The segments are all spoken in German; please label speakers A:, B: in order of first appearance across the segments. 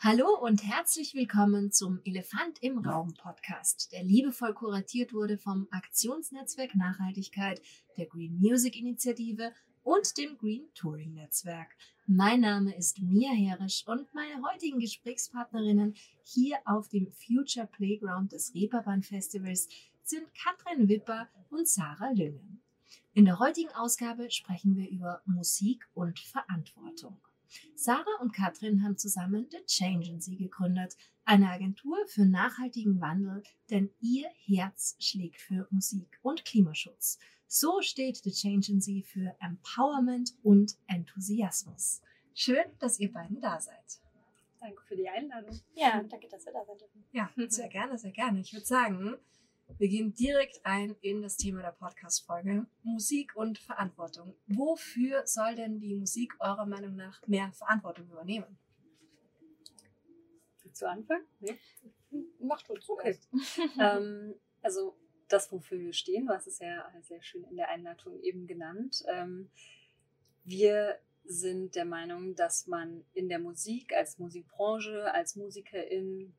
A: Hallo und herzlich willkommen zum Elefant im Raum Podcast, der liebevoll kuratiert wurde vom Aktionsnetzwerk Nachhaltigkeit, der Green Music Initiative und dem Green Touring Netzwerk. Mein Name ist Mia Herisch und meine heutigen Gesprächspartnerinnen hier auf dem Future Playground des Reeperbahn Festivals sind Katrin Wipper und Sarah Lüngen. In der heutigen Ausgabe sprechen wir über Musik und Verantwortung. Sarah und Katrin haben zusammen The Changency gegründet, eine Agentur für nachhaltigen Wandel, denn ihr Herz schlägt für Musik und Klimaschutz. So steht The Changency für Empowerment und Enthusiasmus. Schön, dass ihr beiden da seid.
B: Danke für die Einladung.
C: Ja, danke, dass wir da sind.
A: Ja, sehr gerne, sehr gerne. Ich würde sagen, wir gehen direkt ein in das Thema der Podcast-Folge. Musik und Verantwortung. Wofür soll denn die Musik eurer Meinung nach mehr Verantwortung übernehmen?
B: Zu Anfang? Nee.
C: Macht uns
B: Okay. ähm, also das, wofür wir stehen, was ist ja sehr schön in der Einleitung eben genannt. Ähm, wir sind der Meinung, dass man in der Musik, als Musikbranche, als Musikerin,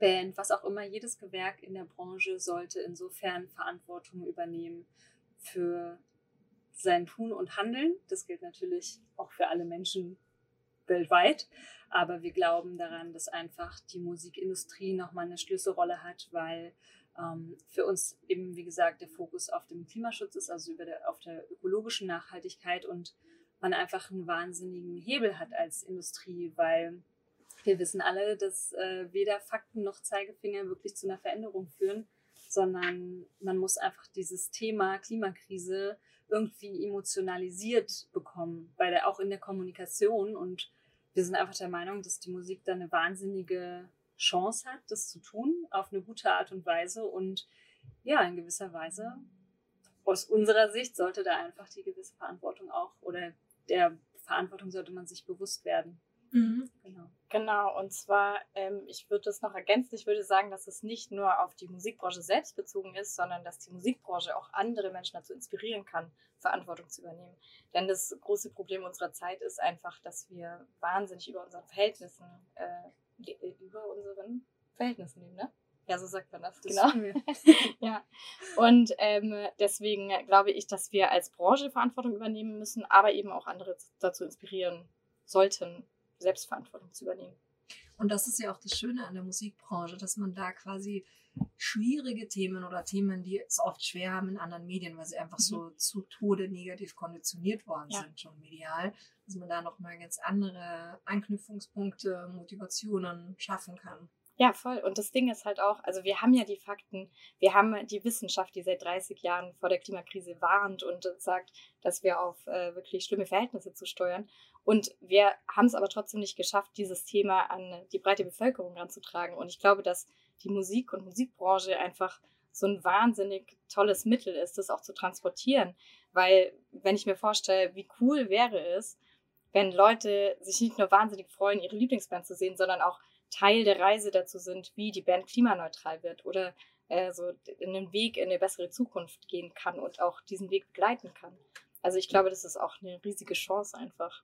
B: Band, was auch immer, jedes Gewerk in der Branche sollte insofern Verantwortung übernehmen für sein Tun und Handeln. Das gilt natürlich auch für alle Menschen weltweit. Aber wir glauben daran, dass einfach die Musikindustrie nochmal eine Schlüsselrolle hat, weil ähm, für uns eben, wie gesagt, der Fokus auf dem Klimaschutz ist, also über der, auf der ökologischen Nachhaltigkeit und man einfach einen wahnsinnigen Hebel hat als Industrie, weil wir wissen alle, dass äh, weder Fakten noch Zeigefinger wirklich zu einer Veränderung führen, sondern man muss einfach dieses Thema Klimakrise irgendwie emotionalisiert bekommen, bei der, auch in der Kommunikation. Und wir sind einfach der Meinung, dass die Musik da eine wahnsinnige Chance hat, das zu tun, auf eine gute Art und Weise. Und ja, in gewisser Weise, aus unserer Sicht, sollte da einfach die gewisse Verantwortung auch oder der Verantwortung sollte man sich bewusst werden.
C: Mhm. Genau. Genau, und zwar, ähm, ich würde das noch ergänzen, ich würde sagen, dass es nicht nur auf die Musikbranche selbst bezogen ist, sondern dass die Musikbranche auch andere Menschen dazu inspirieren kann, Verantwortung zu übernehmen. Denn das große Problem unserer Zeit ist einfach, dass wir wahnsinnig über unseren Verhältnissen, äh, über unseren Verhältnissen leben, ne? Ja, so sagt man das,
B: das
C: genau. ja. Und ähm, deswegen glaube ich, dass wir als Branche Verantwortung übernehmen müssen, aber eben auch andere dazu inspirieren sollten, Selbstverantwortung zu übernehmen.
A: Und das ist ja auch das Schöne an der Musikbranche, dass man da quasi schwierige Themen oder Themen, die es oft schwer haben in anderen Medien, weil sie einfach mhm. so zu Tode negativ konditioniert worden ja. sind, schon medial, dass man da nochmal ganz andere Anknüpfungspunkte, Motivationen schaffen kann.
C: Ja, voll. Und das Ding ist halt auch, also wir haben ja die Fakten, wir haben die Wissenschaft, die seit 30 Jahren vor der Klimakrise warnt und sagt, dass wir auf äh, wirklich schlimme Verhältnisse zu steuern. Und wir haben es aber trotzdem nicht geschafft, dieses Thema an die breite Bevölkerung ranzutragen. Und ich glaube, dass die Musik und Musikbranche einfach so ein wahnsinnig tolles Mittel ist, das auch zu transportieren. Weil, wenn ich mir vorstelle, wie cool wäre es, wenn Leute sich nicht nur wahnsinnig freuen, ihre Lieblingsband zu sehen, sondern auch Teil der Reise dazu sind, wie die Band klimaneutral wird oder äh, so in den Weg in eine bessere Zukunft gehen kann und auch diesen Weg begleiten kann. Also ich glaube, das ist auch eine riesige Chance einfach.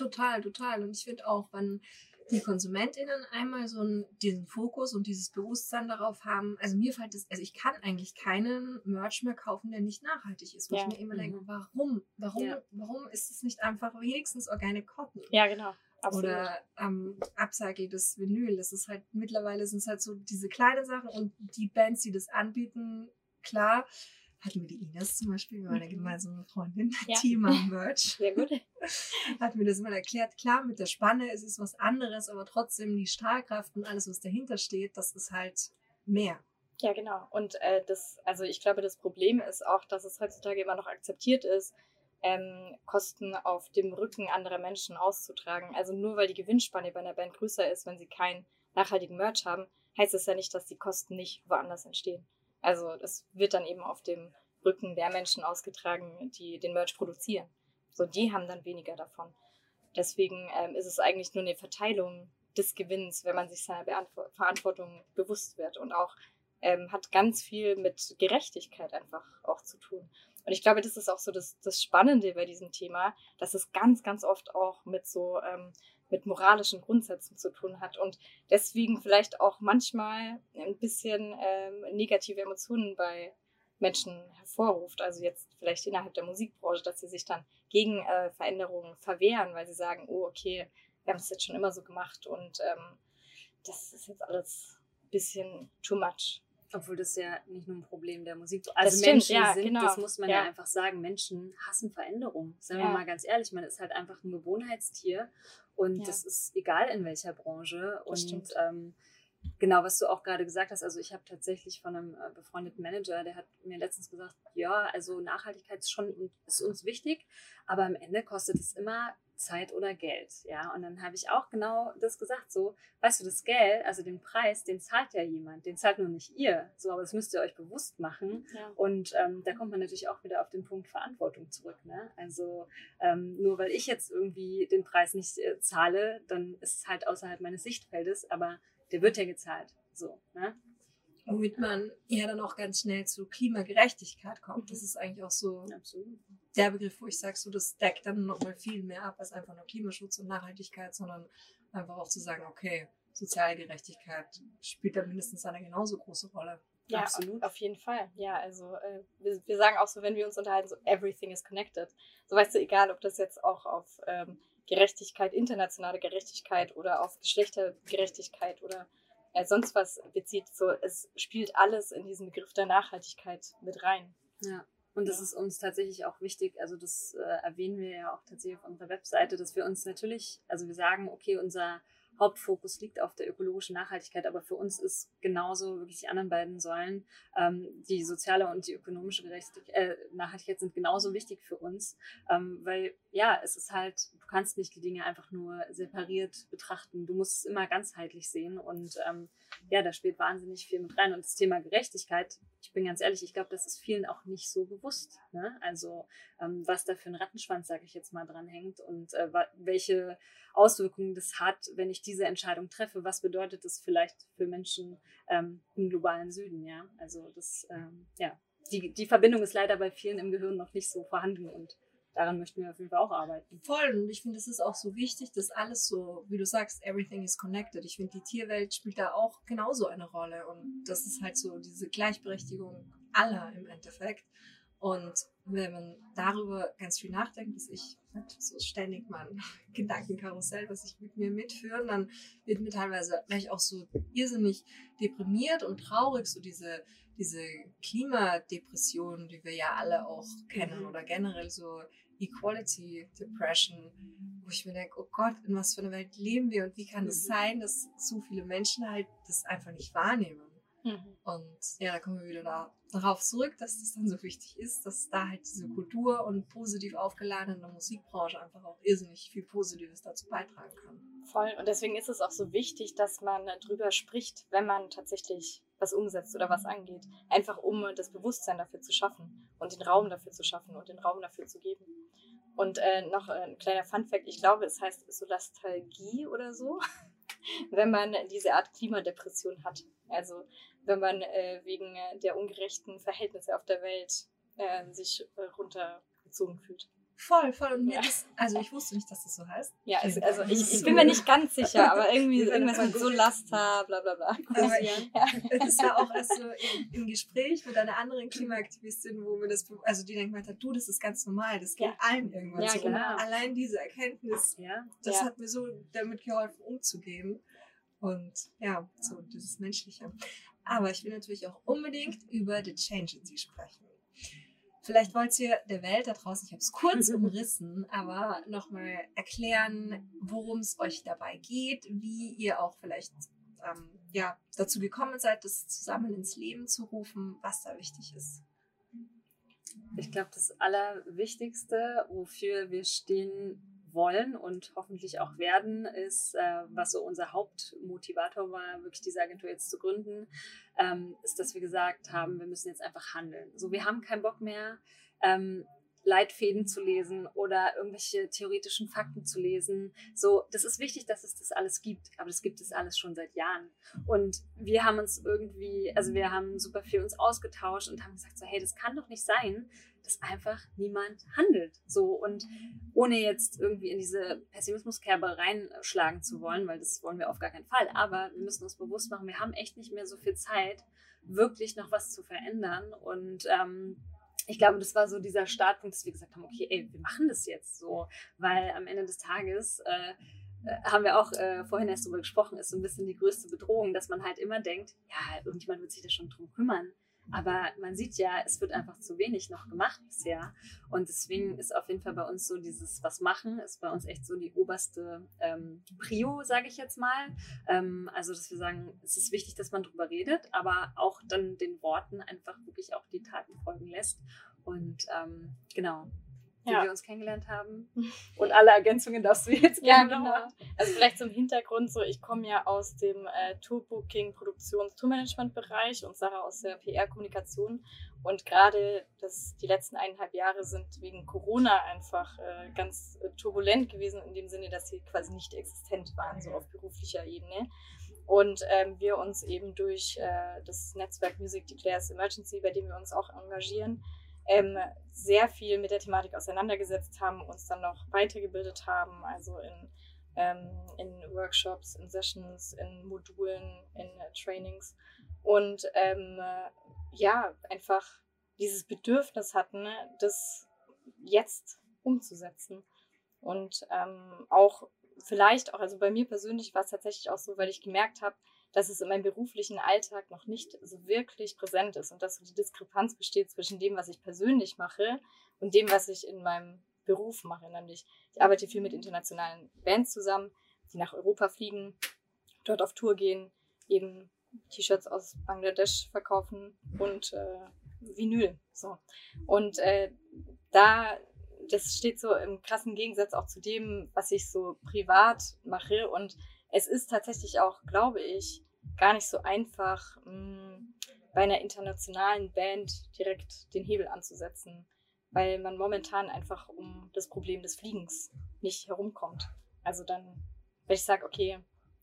A: Total, total. Und ich finde auch, wenn die KonsumentInnen einmal so einen, diesen Fokus und dieses Bewusstsein darauf haben, also mir fällt es, also ich kann eigentlich keinen Merch mehr kaufen, der nicht nachhaltig ist, wo ja. ich mir immer denke, mhm. warum? Warum, ja. warum ist es nicht einfach wenigstens Organic Cotton?
C: Ja, genau.
A: Absolut. Oder ähm, upcycledes Vinyl. Das ist halt, mittlerweile sind es halt so diese kleinen Sachen und die Bands, die das anbieten, klar, hatten wir die Ines zum Beispiel, meine mhm. gemeinsame Freundin, ja. Thema Merch.
C: Sehr gut.
A: Hat mir das mal erklärt. Klar, mit der Spanne ist es was anderes, aber trotzdem die Strahlkraft und alles, was dahinter steht, das ist halt mehr.
C: Ja, genau. Und äh, das, also ich glaube, das Problem ist auch, dass es heutzutage immer noch akzeptiert ist, ähm, Kosten auf dem Rücken anderer Menschen auszutragen. Also nur weil die Gewinnspanne bei einer Band größer ist, wenn sie keinen nachhaltigen Merch haben, heißt es ja nicht, dass die Kosten nicht woanders entstehen. Also das wird dann eben auf dem Rücken der Menschen ausgetragen, die den Merch produzieren. So, die haben dann weniger davon. Deswegen ähm, ist es eigentlich nur eine Verteilung des Gewinns, wenn man sich seiner Beantw Verantwortung bewusst wird und auch ähm, hat ganz viel mit Gerechtigkeit einfach auch zu tun. Und ich glaube, das ist auch so das, das Spannende bei diesem Thema, dass es ganz, ganz oft auch mit so ähm, mit moralischen Grundsätzen zu tun hat und deswegen vielleicht auch manchmal ein bisschen ähm, negative Emotionen bei Menschen hervorruft. Also jetzt vielleicht innerhalb der Musikbranche, dass sie sich dann gegen äh, Veränderungen verwehren, weil sie sagen, oh okay, wir haben es jetzt schon immer so gemacht und ähm, das ist jetzt alles ein bisschen too much.
B: Obwohl das ja nicht nur ein Problem der Musik ist. Also
C: stimmt,
B: Menschen
C: ja,
B: sind,
C: genau.
B: das muss man ja.
C: Ja.
B: einfach sagen, Menschen hassen Veränderung. Seien
C: Ja.
B: wir mal ganz ehrlich, man ist halt einfach ein Gewohnheitstier und das ist egal in welcher Branche.
C: Das
B: und ähm, genau, was du auch gerade gesagt hast, also ich habe tatsächlich von einem äh, befreundeten Manager, der hat mir letztens gesagt, ja, also Nachhaltigkeit ist schon ist uns wichtig, aber am Ende kostet es immer Zeit oder Geld, ja. Und dann habe ich auch genau das gesagt, so, weißt du, das Geld, also den Preis, den zahlt ja jemand, den zahlt nur nicht ihr, so, aber das müsst ihr euch bewusst machen.
C: Ja.
B: Und ähm, da kommt man natürlich auch wieder auf den Punkt Verantwortung zurück. Ne? Also ähm, nur weil ich jetzt irgendwie den Preis nicht äh, zahle, dann ist es halt außerhalb meines Sichtfeldes, aber der wird ja gezahlt. So, ne?
A: Womit man ja dann auch ganz schnell zu Klimagerechtigkeit kommt. Das ist eigentlich auch so
B: Absolut.
A: der Begriff, wo ich sage, so das deckt dann nochmal viel mehr ab als einfach nur Klimaschutz und Nachhaltigkeit, sondern einfach auch zu sagen, okay, soziale Gerechtigkeit spielt da mindestens eine genauso große Rolle.
C: Ja,
B: Absolut.
C: Auf jeden Fall. Ja, also äh, wir, wir sagen auch so, wenn wir uns unterhalten, so everything is connected. So weißt du, egal, ob das jetzt auch auf ähm, Gerechtigkeit, internationale Gerechtigkeit oder auf Geschlechtergerechtigkeit oder äh, sonst was bezieht, so es spielt alles in diesen Begriff der Nachhaltigkeit mit rein.
B: Ja. Und das
C: Ja.
B: ist uns tatsächlich auch wichtig, also das äh, erwähnen wir ja auch tatsächlich auf unserer Webseite, dass wir uns natürlich, also wir sagen, okay, unser Hauptfokus liegt auf der ökologischen Nachhaltigkeit, aber für uns ist genauso wirklich die anderen beiden Säulen, ähm, die soziale und die ökonomische Gerechtigkeit, äh, Nachhaltigkeit sind genauso wichtig für uns, ähm, weil ja, es ist halt, du kannst nicht die Dinge einfach nur separiert betrachten, du musst es immer ganzheitlich sehen und ähm, ja, da spielt wahnsinnig viel mit rein. Und das Thema Gerechtigkeit, ich bin ganz ehrlich, ich glaube, das ist vielen auch nicht so bewusst, ne? also ähm, was da für ein Rattenschwanz, sage ich jetzt mal, dran hängt und äh, welche Auswirkungen das hat, wenn ich diese Entscheidung treffe. Was bedeutet das vielleicht für Menschen ähm, im globalen Süden? Ja, also das, ähm, ja, die, die Verbindung ist leider bei vielen im Gehirn noch nicht so vorhanden und daran möchten wir auf jeden Fall auch arbeiten.
A: Voll. Und ich finde, es ist auch so wichtig, dass alles so, wie du sagst, everything is connected. Ich finde, die Tierwelt spielt da auch genauso eine Rolle. Und das ist halt so diese Gleichberechtigung aller im Endeffekt. Und wenn man darüber ganz viel nachdenkt, dass ich so ständig mein Gedankenkarussell, was ich mit mir mitführen, dann wird mir teilweise ich auch so irrsinnig deprimiert und traurig, so diese, diese Klimadepression, die wir ja alle auch kennen, oder generell so Equality Depression, wo ich mir denke, oh Gott, in was für einer Welt leben wir und wie kann es
B: Mhm.
A: sein, dass so viele Menschen halt das einfach nicht wahrnehmen?
C: Mhm.
A: Und ja, da kommen wir wieder da, darauf zurück, dass das dann so wichtig ist, dass da halt diese Kultur und positiv aufgeladene Musikbranche einfach auch irrsinnig viel Positives dazu beitragen kann.
C: Voll. Und deswegen ist es auch so wichtig, dass man drüber spricht, wenn man tatsächlich was umsetzt oder was angeht. Einfach um das Bewusstsein dafür zu schaffen und den Raum dafür zu schaffen und den Raum dafür zu geben. Und äh, noch ein kleiner Funfact, ich glaube, es heißt Solastalgie oder so, wenn man diese Art Klimadepression hat. Also wenn man äh, wegen der ungerechten Verhältnisse auf der Welt äh, sich runtergezogen fühlt.
A: Voll, voll. Und mir
C: Ja.
A: das, also ich wusste nicht, dass das so heißt.
C: Ja, also
A: Dank.
C: ich, ich bin mir nicht ganz sicher, aber irgendwie irgendwas
B: das
C: mit
B: mal
C: Solasta, bla bla bla.
A: Aber
C: Ja.
A: es war auch erst so im, im Gespräch mit einer anderen Klimaaktivistin, wo mir das, also die dann gemeint hat, du, das ist ganz normal, das geht
C: Ja.
A: allen irgendwann
C: Ja,
A: so.
B: genau.
A: Allein diese Erkenntnis,
B: Ja,
A: das
C: Ja.
A: hat mir so damit geholfen, umzugehen. Und ja, so dieses Menschliche. Aber ich will natürlich auch unbedingt über The Change in Sie sprechen. Vielleicht wollt ihr der Welt da draußen, ich habe es kurz umrissen, aber nochmal erklären, worum es euch dabei geht, wie ihr auch vielleicht ähm, ja, dazu gekommen seid, das zusammen ins Leben zu rufen, was da wichtig ist.
B: Ich glaube, das Allerwichtigste, wofür wir stehen wollen und hoffentlich auch werden, ist, äh, was so unser Hauptmotivator war, wirklich diese Agentur jetzt zu gründen, ähm, ist, dass wir gesagt haben, wir müssen jetzt einfach handeln. So, wir haben keinen Bock mehr, ähm, Leitfäden zu lesen oder irgendwelche theoretischen Fakten zu lesen. So, das ist wichtig, dass es das alles gibt, aber das gibt es alles schon seit Jahren. Und wir haben uns irgendwie, also wir haben super viel uns ausgetauscht und haben gesagt, so, hey, das kann doch nicht sein, dass einfach niemand handelt. So und ohne jetzt irgendwie in diese Pessimismuskerbe reinschlagen zu wollen, weil das wollen wir auf gar keinen Fall. Aber wir müssen uns bewusst machen, wir haben echt nicht mehr so viel Zeit, wirklich noch was zu verändern. Und ähm, ich glaube, das war so dieser Startpunkt, dass wir gesagt haben, okay, ey, wir machen das jetzt so, weil am Ende des Tages äh, äh haben wir auch äh, vorhin erst darüber gesprochen, ist so ein bisschen die größte Bedrohung, dass man halt immer denkt, ja, irgendjemand wird sich da schon drum kümmern. Aber man sieht ja, es wird einfach zu wenig noch gemacht bisher. Und deswegen ist auf jeden Fall bei uns so dieses Was machen, ist bei uns echt so die oberste ähm, Prio, sage ich jetzt mal. Ähm, also, dass wir sagen, es ist wichtig, dass man drüber redet, aber auch dann den Worten einfach wirklich auch die Taten folgen lässt. Und ähm, genau, wie ja. wir uns kennengelernt haben. Und alle Ergänzungen darfst du jetzt gerne ja, genau. machen.
C: Also vielleicht zum Hintergrund so, ich komme ja aus dem äh, Tourbooking, Produktions, Tourmanagement-Bereich und Sarah aus der PR-Kommunikation. Und gerade die letzten eineinhalb Jahre sind wegen Corona einfach äh, ganz turbulent gewesen, in dem Sinne, dass sie quasi nicht existent waren, so auf beruflicher Ebene. Und ähm, wir uns eben durch äh, das Netzwerk Music Declares Emergency, bei dem wir uns auch engagieren, ähm, sehr viel mit der Thematik auseinandergesetzt haben, uns dann noch weitergebildet haben, also in, ähm, in Workshops, in Sessions, in Modulen, in äh, Trainings und ähm, ja, einfach dieses Bedürfnis hatten, das jetzt umzusetzen. Und ähm, auch vielleicht auch, also bei mir persönlich war es tatsächlich auch so, weil ich gemerkt habe, dass es in meinem beruflichen Alltag noch nicht so wirklich präsent ist und dass so die Diskrepanz besteht zwischen dem, was ich persönlich mache und dem, was ich in meinem Beruf mache. Nämlich, ich arbeite viel mit internationalen Bands zusammen, die nach Europa fliegen, dort auf Tour gehen, eben T-Shirts aus Bangladesch verkaufen und äh, Vinyl. So. Und äh, da, das steht so im krassen Gegensatz auch zu dem, was ich so privat mache und es ist tatsächlich auch, glaube ich, gar nicht so einfach, mh, mm, bei einer internationalen Band direkt den Hebel anzusetzen, weil man momentan einfach um das Problem des Fliegens nicht herumkommt. Also dann, wenn ich sage, okay,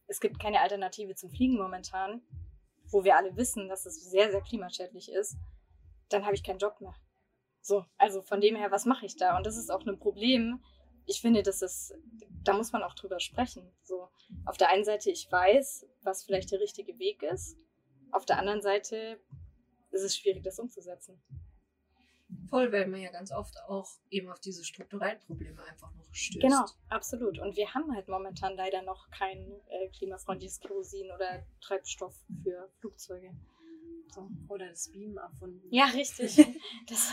C: es gibt keine Alternative zum Fliegen momentan, wo wir alle wissen, dass es sehr, sehr klimaschädlich ist, dann habe ich keinen Job mehr. So, also von dem her, was mache ich da? Und das ist auch ein Problem. Ich finde, das ist, da muss man auch drüber sprechen. So, auf der einen Seite, ich weiß, was vielleicht der richtige Weg ist. Auf der anderen Seite ist es schwierig, das umzusetzen.
A: Voll, weil man ja ganz oft auch eben auf diese strukturellen Probleme einfach noch stößt.
C: Genau, absolut. Und wir haben halt momentan leider noch kein äh, klimafreundliches Kerosin oder Treibstoff für Flugzeuge.
B: So. Oder das Beam erfunden.
C: Ja, richtig. Das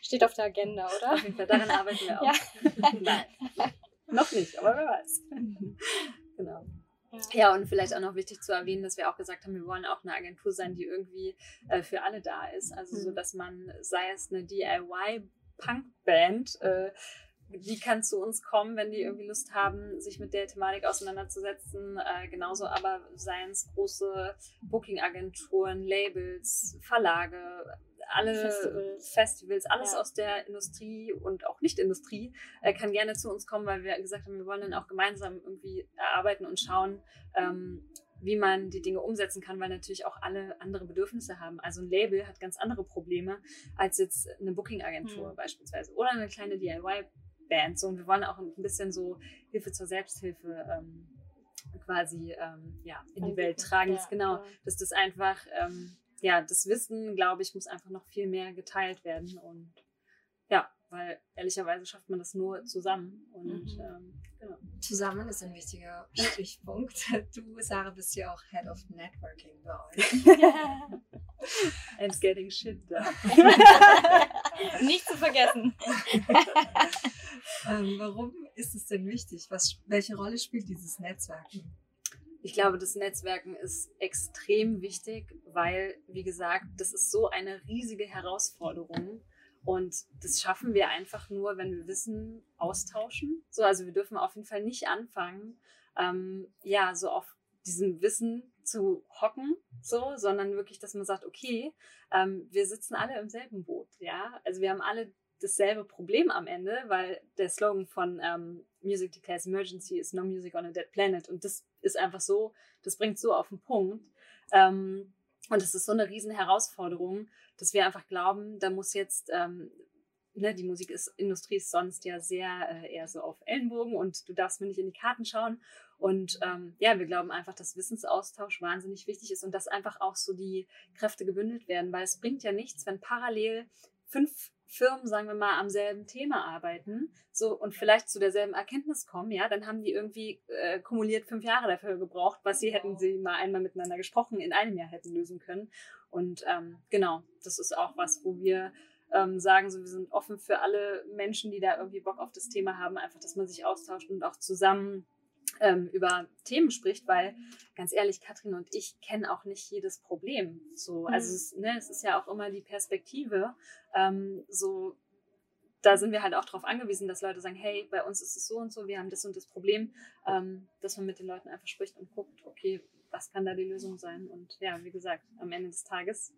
C: steht auf der Agenda, oder?
B: Auf jeden Fall, daran arbeiten wir auch. Ja. Nein. Noch nicht, aber wer weiß. genau. Ja. und vielleicht auch noch wichtig zu erwähnen, dass wir auch gesagt haben, wir wollen auch eine Agentur sein, die irgendwie äh, für alle da ist. Also mhm. so, dass man, sei es eine DIY-Punk-Band, äh, die kann zu uns kommen, wenn die irgendwie Lust haben, sich mit der Thematik auseinanderzusetzen. Äh, genauso aber seien es große Booking-Agenturen, Labels, Verlage, alle Festivals, Festivals alles ja. aus der Industrie und auch Nicht-Industrie äh, kann gerne zu uns kommen, weil wir gesagt haben, wir wollen dann auch gemeinsam irgendwie erarbeiten und schauen, ähm, wie man die Dinge umsetzen kann, weil natürlich auch alle andere Bedürfnisse haben. Also ein Label hat ganz andere Probleme als jetzt eine Booking-Agentur mhm. beispielsweise oder eine kleine DIY-Band. So, und wir wollen auch ein bisschen so Hilfe zur Selbsthilfe ähm, quasi ähm, ja, in die Welt tragen. Ja, genau, ja. dass das einfach ähm, ja, das Wissen, glaube ich, muss einfach noch viel mehr geteilt werden. Und ja, weil ehrlicherweise schafft man das nur zusammen. Und mhm. ähm, genau.
A: Zusammen ist ein wichtiger Stichpunkt. Du, Sarah, bist ja auch Head of Networking bei euch.
B: And getting shit done.
C: Nicht zu vergessen.
A: ähm, warum ist es denn wichtig? Was, welche Rolle spielt dieses Netzwerken?
B: Ich glaube, das Netzwerken ist extrem wichtig, weil, wie gesagt, das ist so eine riesige Herausforderung. Und das schaffen wir einfach nur, wenn wir Wissen austauschen. So, also wir dürfen auf jeden Fall nicht anfangen, ähm, ja, so auf diesem Wissen zu hocken, so, sondern wirklich, dass man sagt, okay, ähm, wir sitzen alle im selben Boot, ja. Also wir haben alle dasselbe Problem am Ende, weil der Slogan von ähm, Music Declares Emergency ist No Music on a Dead Planet. Und das ist einfach so, das bringt so auf den Punkt. Ähm, und es ist so eine riesen Herausforderung, dass wir einfach glauben, da muss jetzt ähm, ne, die Musikindustrie ist sonst ja sehr äh, eher so auf Ellenbogen und du darfst mir nicht in die Karten schauen. Und ähm, ja, wir glauben einfach, dass Wissensaustausch wahnsinnig wichtig ist und dass einfach auch so die Kräfte gebündelt werden, weil es bringt ja nichts, wenn parallel fünf Firmen, sagen wir mal, am selben Thema arbeiten so und vielleicht zu derselben Erkenntnis kommen, ja, dann haben die irgendwie äh, kumuliert fünf Jahre dafür gebraucht, was sie hätten sie mal einmal miteinander gesprochen, in einem Jahr hätten lösen können. Und ähm, genau, das ist auch was, wo wir ähm, sagen, so wir sind offen für alle Menschen, die da irgendwie Bock auf das Thema haben, einfach, dass man sich austauscht und auch zusammen ähm, über Themen spricht, weil ganz ehrlich, Katrin und ich kennen auch nicht jedes Problem. So, also mhm. es, ne, es ist ja auch immer die Perspektive. Ähm, so, da sind wir halt auch darauf angewiesen, dass Leute sagen, hey, bei uns ist es so und so, wir haben das und das Problem, ähm, dass man mit den Leuten einfach spricht und guckt, okay, was kann da die Lösung sein? Und ja, wie gesagt, am Ende des Tages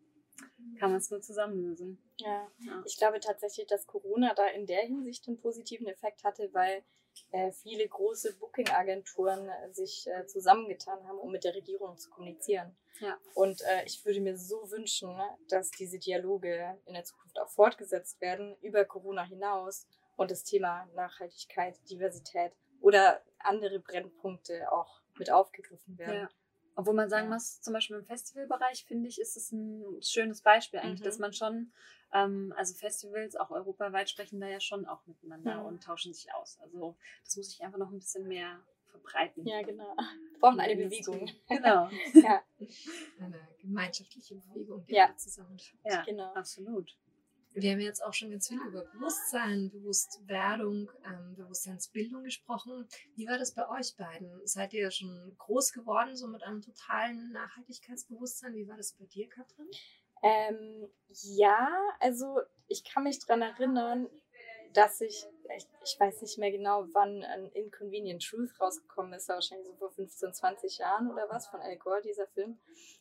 B: kann man es nur zusammen lösen.
C: Ja. ja. ich glaube tatsächlich, dass Corona da in der Hinsicht einen positiven Effekt hatte, weil äh, viele große Booking-Agenturen äh, sich äh, zusammengetan haben, um mit der Regierung zu kommunizieren. Ja. Und äh, ich würde mir so wünschen, dass diese Dialoge in der Zukunft auch fortgesetzt werden, über Corona hinaus und das Thema Nachhaltigkeit, Diversität oder andere Brennpunkte auch mit aufgegriffen werden. Ja.
B: Obwohl man sagen ja. muss, zum Beispiel im Festivalbereich, finde ich, ist es ein schönes Beispiel eigentlich, mhm. dass man schon, ähm, also Festivals auch europaweit sprechen da ja schon auch miteinander mhm. und tauschen sich aus. Also das muss ich einfach noch ein bisschen mehr verbreiten.
C: Ja, genau. Wir brauchen eine Bewegung.
B: Genau.
A: ja. Eine gemeinschaftliche Bewegung,
C: die ja.
B: zusammenführt. Ja, genau. absolut.
A: Wir haben jetzt auch schon ganz viel über Bewusstsein, Bewusstwerdung, ähm, Bewusstseinsbildung gesprochen. Wie war das bei euch beiden? Seid ihr schon groß geworden, so mit einem totalen Nachhaltigkeitsbewusstsein? Wie war das bei dir, Katrin?
C: Ähm, ja, also ich kann mich daran erinnern, dass ich, ich, ich, weiß nicht mehr genau, wann ein Inconvenient Truth rausgekommen ist, wahrscheinlich so vor 15, 20 Jahren oder was, von Al Gore, dieser Film.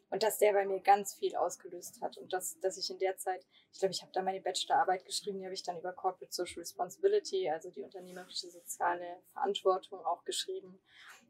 C: Und dass der bei mir ganz viel ausgelöst hat. Und dass, dass ich in der Zeit, ich glaube, ich habe da meine Bachelorarbeit geschrieben, die habe ich dann über Corporate Social Responsibility, also die unternehmerische soziale Verantwortung auch geschrieben.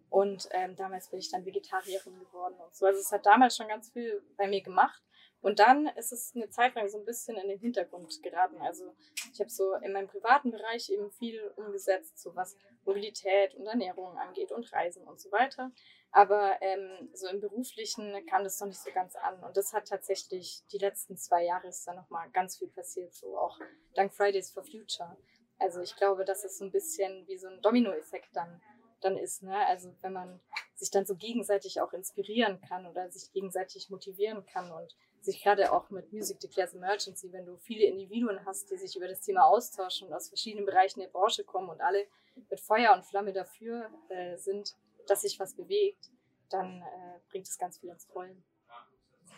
C: Und ähm, damals bin ich dann Vegetarierin geworden und so. Also es hat damals schon ganz viel bei mir gemacht. Und dann ist es eine Zeit lang so ein bisschen in den Hintergrund geraten. Also ich habe so in meinem privaten Bereich eben viel umgesetzt, so was Mobilität und Ernährung angeht und Reisen und so weiter. Aber ähm, so im Beruflichen kam das noch nicht so ganz an. Und das hat tatsächlich die letzten zwei Jahre ist da nochmal ganz viel passiert, so auch dank Fridays for Future. Also ich glaube, dass es so ein bisschen wie so ein Dominoeffekt dann, dann ist. Ne? Also wenn man sich dann so gegenseitig auch inspirieren kann oder sich gegenseitig motivieren kann und sich gerade auch mit Music Declares Emergency, wenn du viele Individuen hast, die sich über das Thema austauschen und aus verschiedenen Bereichen der Branche kommen und alle mit Feuer und Flamme dafür äh, sind, dass sich was bewegt, dann äh, bringt es ganz viel ins Rollen.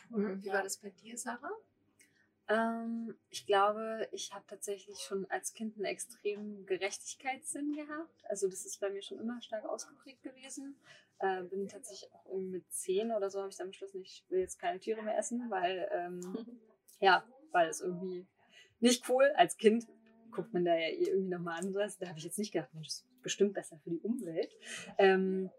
A: Wie war das bei dir, Sarah?
B: Ähm, ich glaube, ich habe tatsächlich schon als Kind einen extremen Gerechtigkeitssinn gehabt. Also das ist bei mir schon immer stark ausgeprägt gewesen. Äh, bin tatsächlich auch mit zehn oder so habe ich dann beschlossen, ich will jetzt keine Tiere mehr essen, weil ähm, ja, weil es irgendwie nicht cool. Als Kind guckt man da ja eh irgendwie nochmal anders. Da habe ich jetzt nicht gedacht, Mensch, das ist bestimmt besser für die Umwelt. Ähm,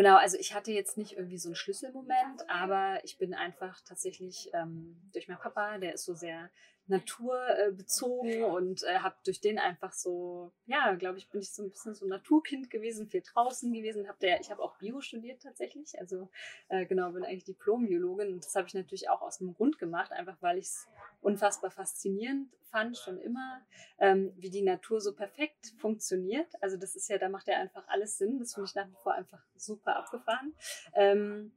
B: Genau, also ich hatte jetzt nicht irgendwie so einen Schlüsselmoment, aber ich bin einfach tatsächlich ähm, durch meinen Papa, der ist so sehr naturbezogen und äh, habe durch den einfach so, ja, glaube ich, bin ich so ein bisschen so ein Naturkind gewesen, viel draußen gewesen. Hab der, ich habe auch Bio studiert tatsächlich, also äh, genau, bin eigentlich Diplom-Biologin und das habe ich natürlich auch aus dem Grund gemacht, einfach weil ich es unfassbar faszinierend fand, schon immer, ähm, wie die Natur so perfekt funktioniert. Also das ist ja, da macht ja einfach alles Sinn. Das finde ich nach wie vor einfach super abgefahren. Ähm,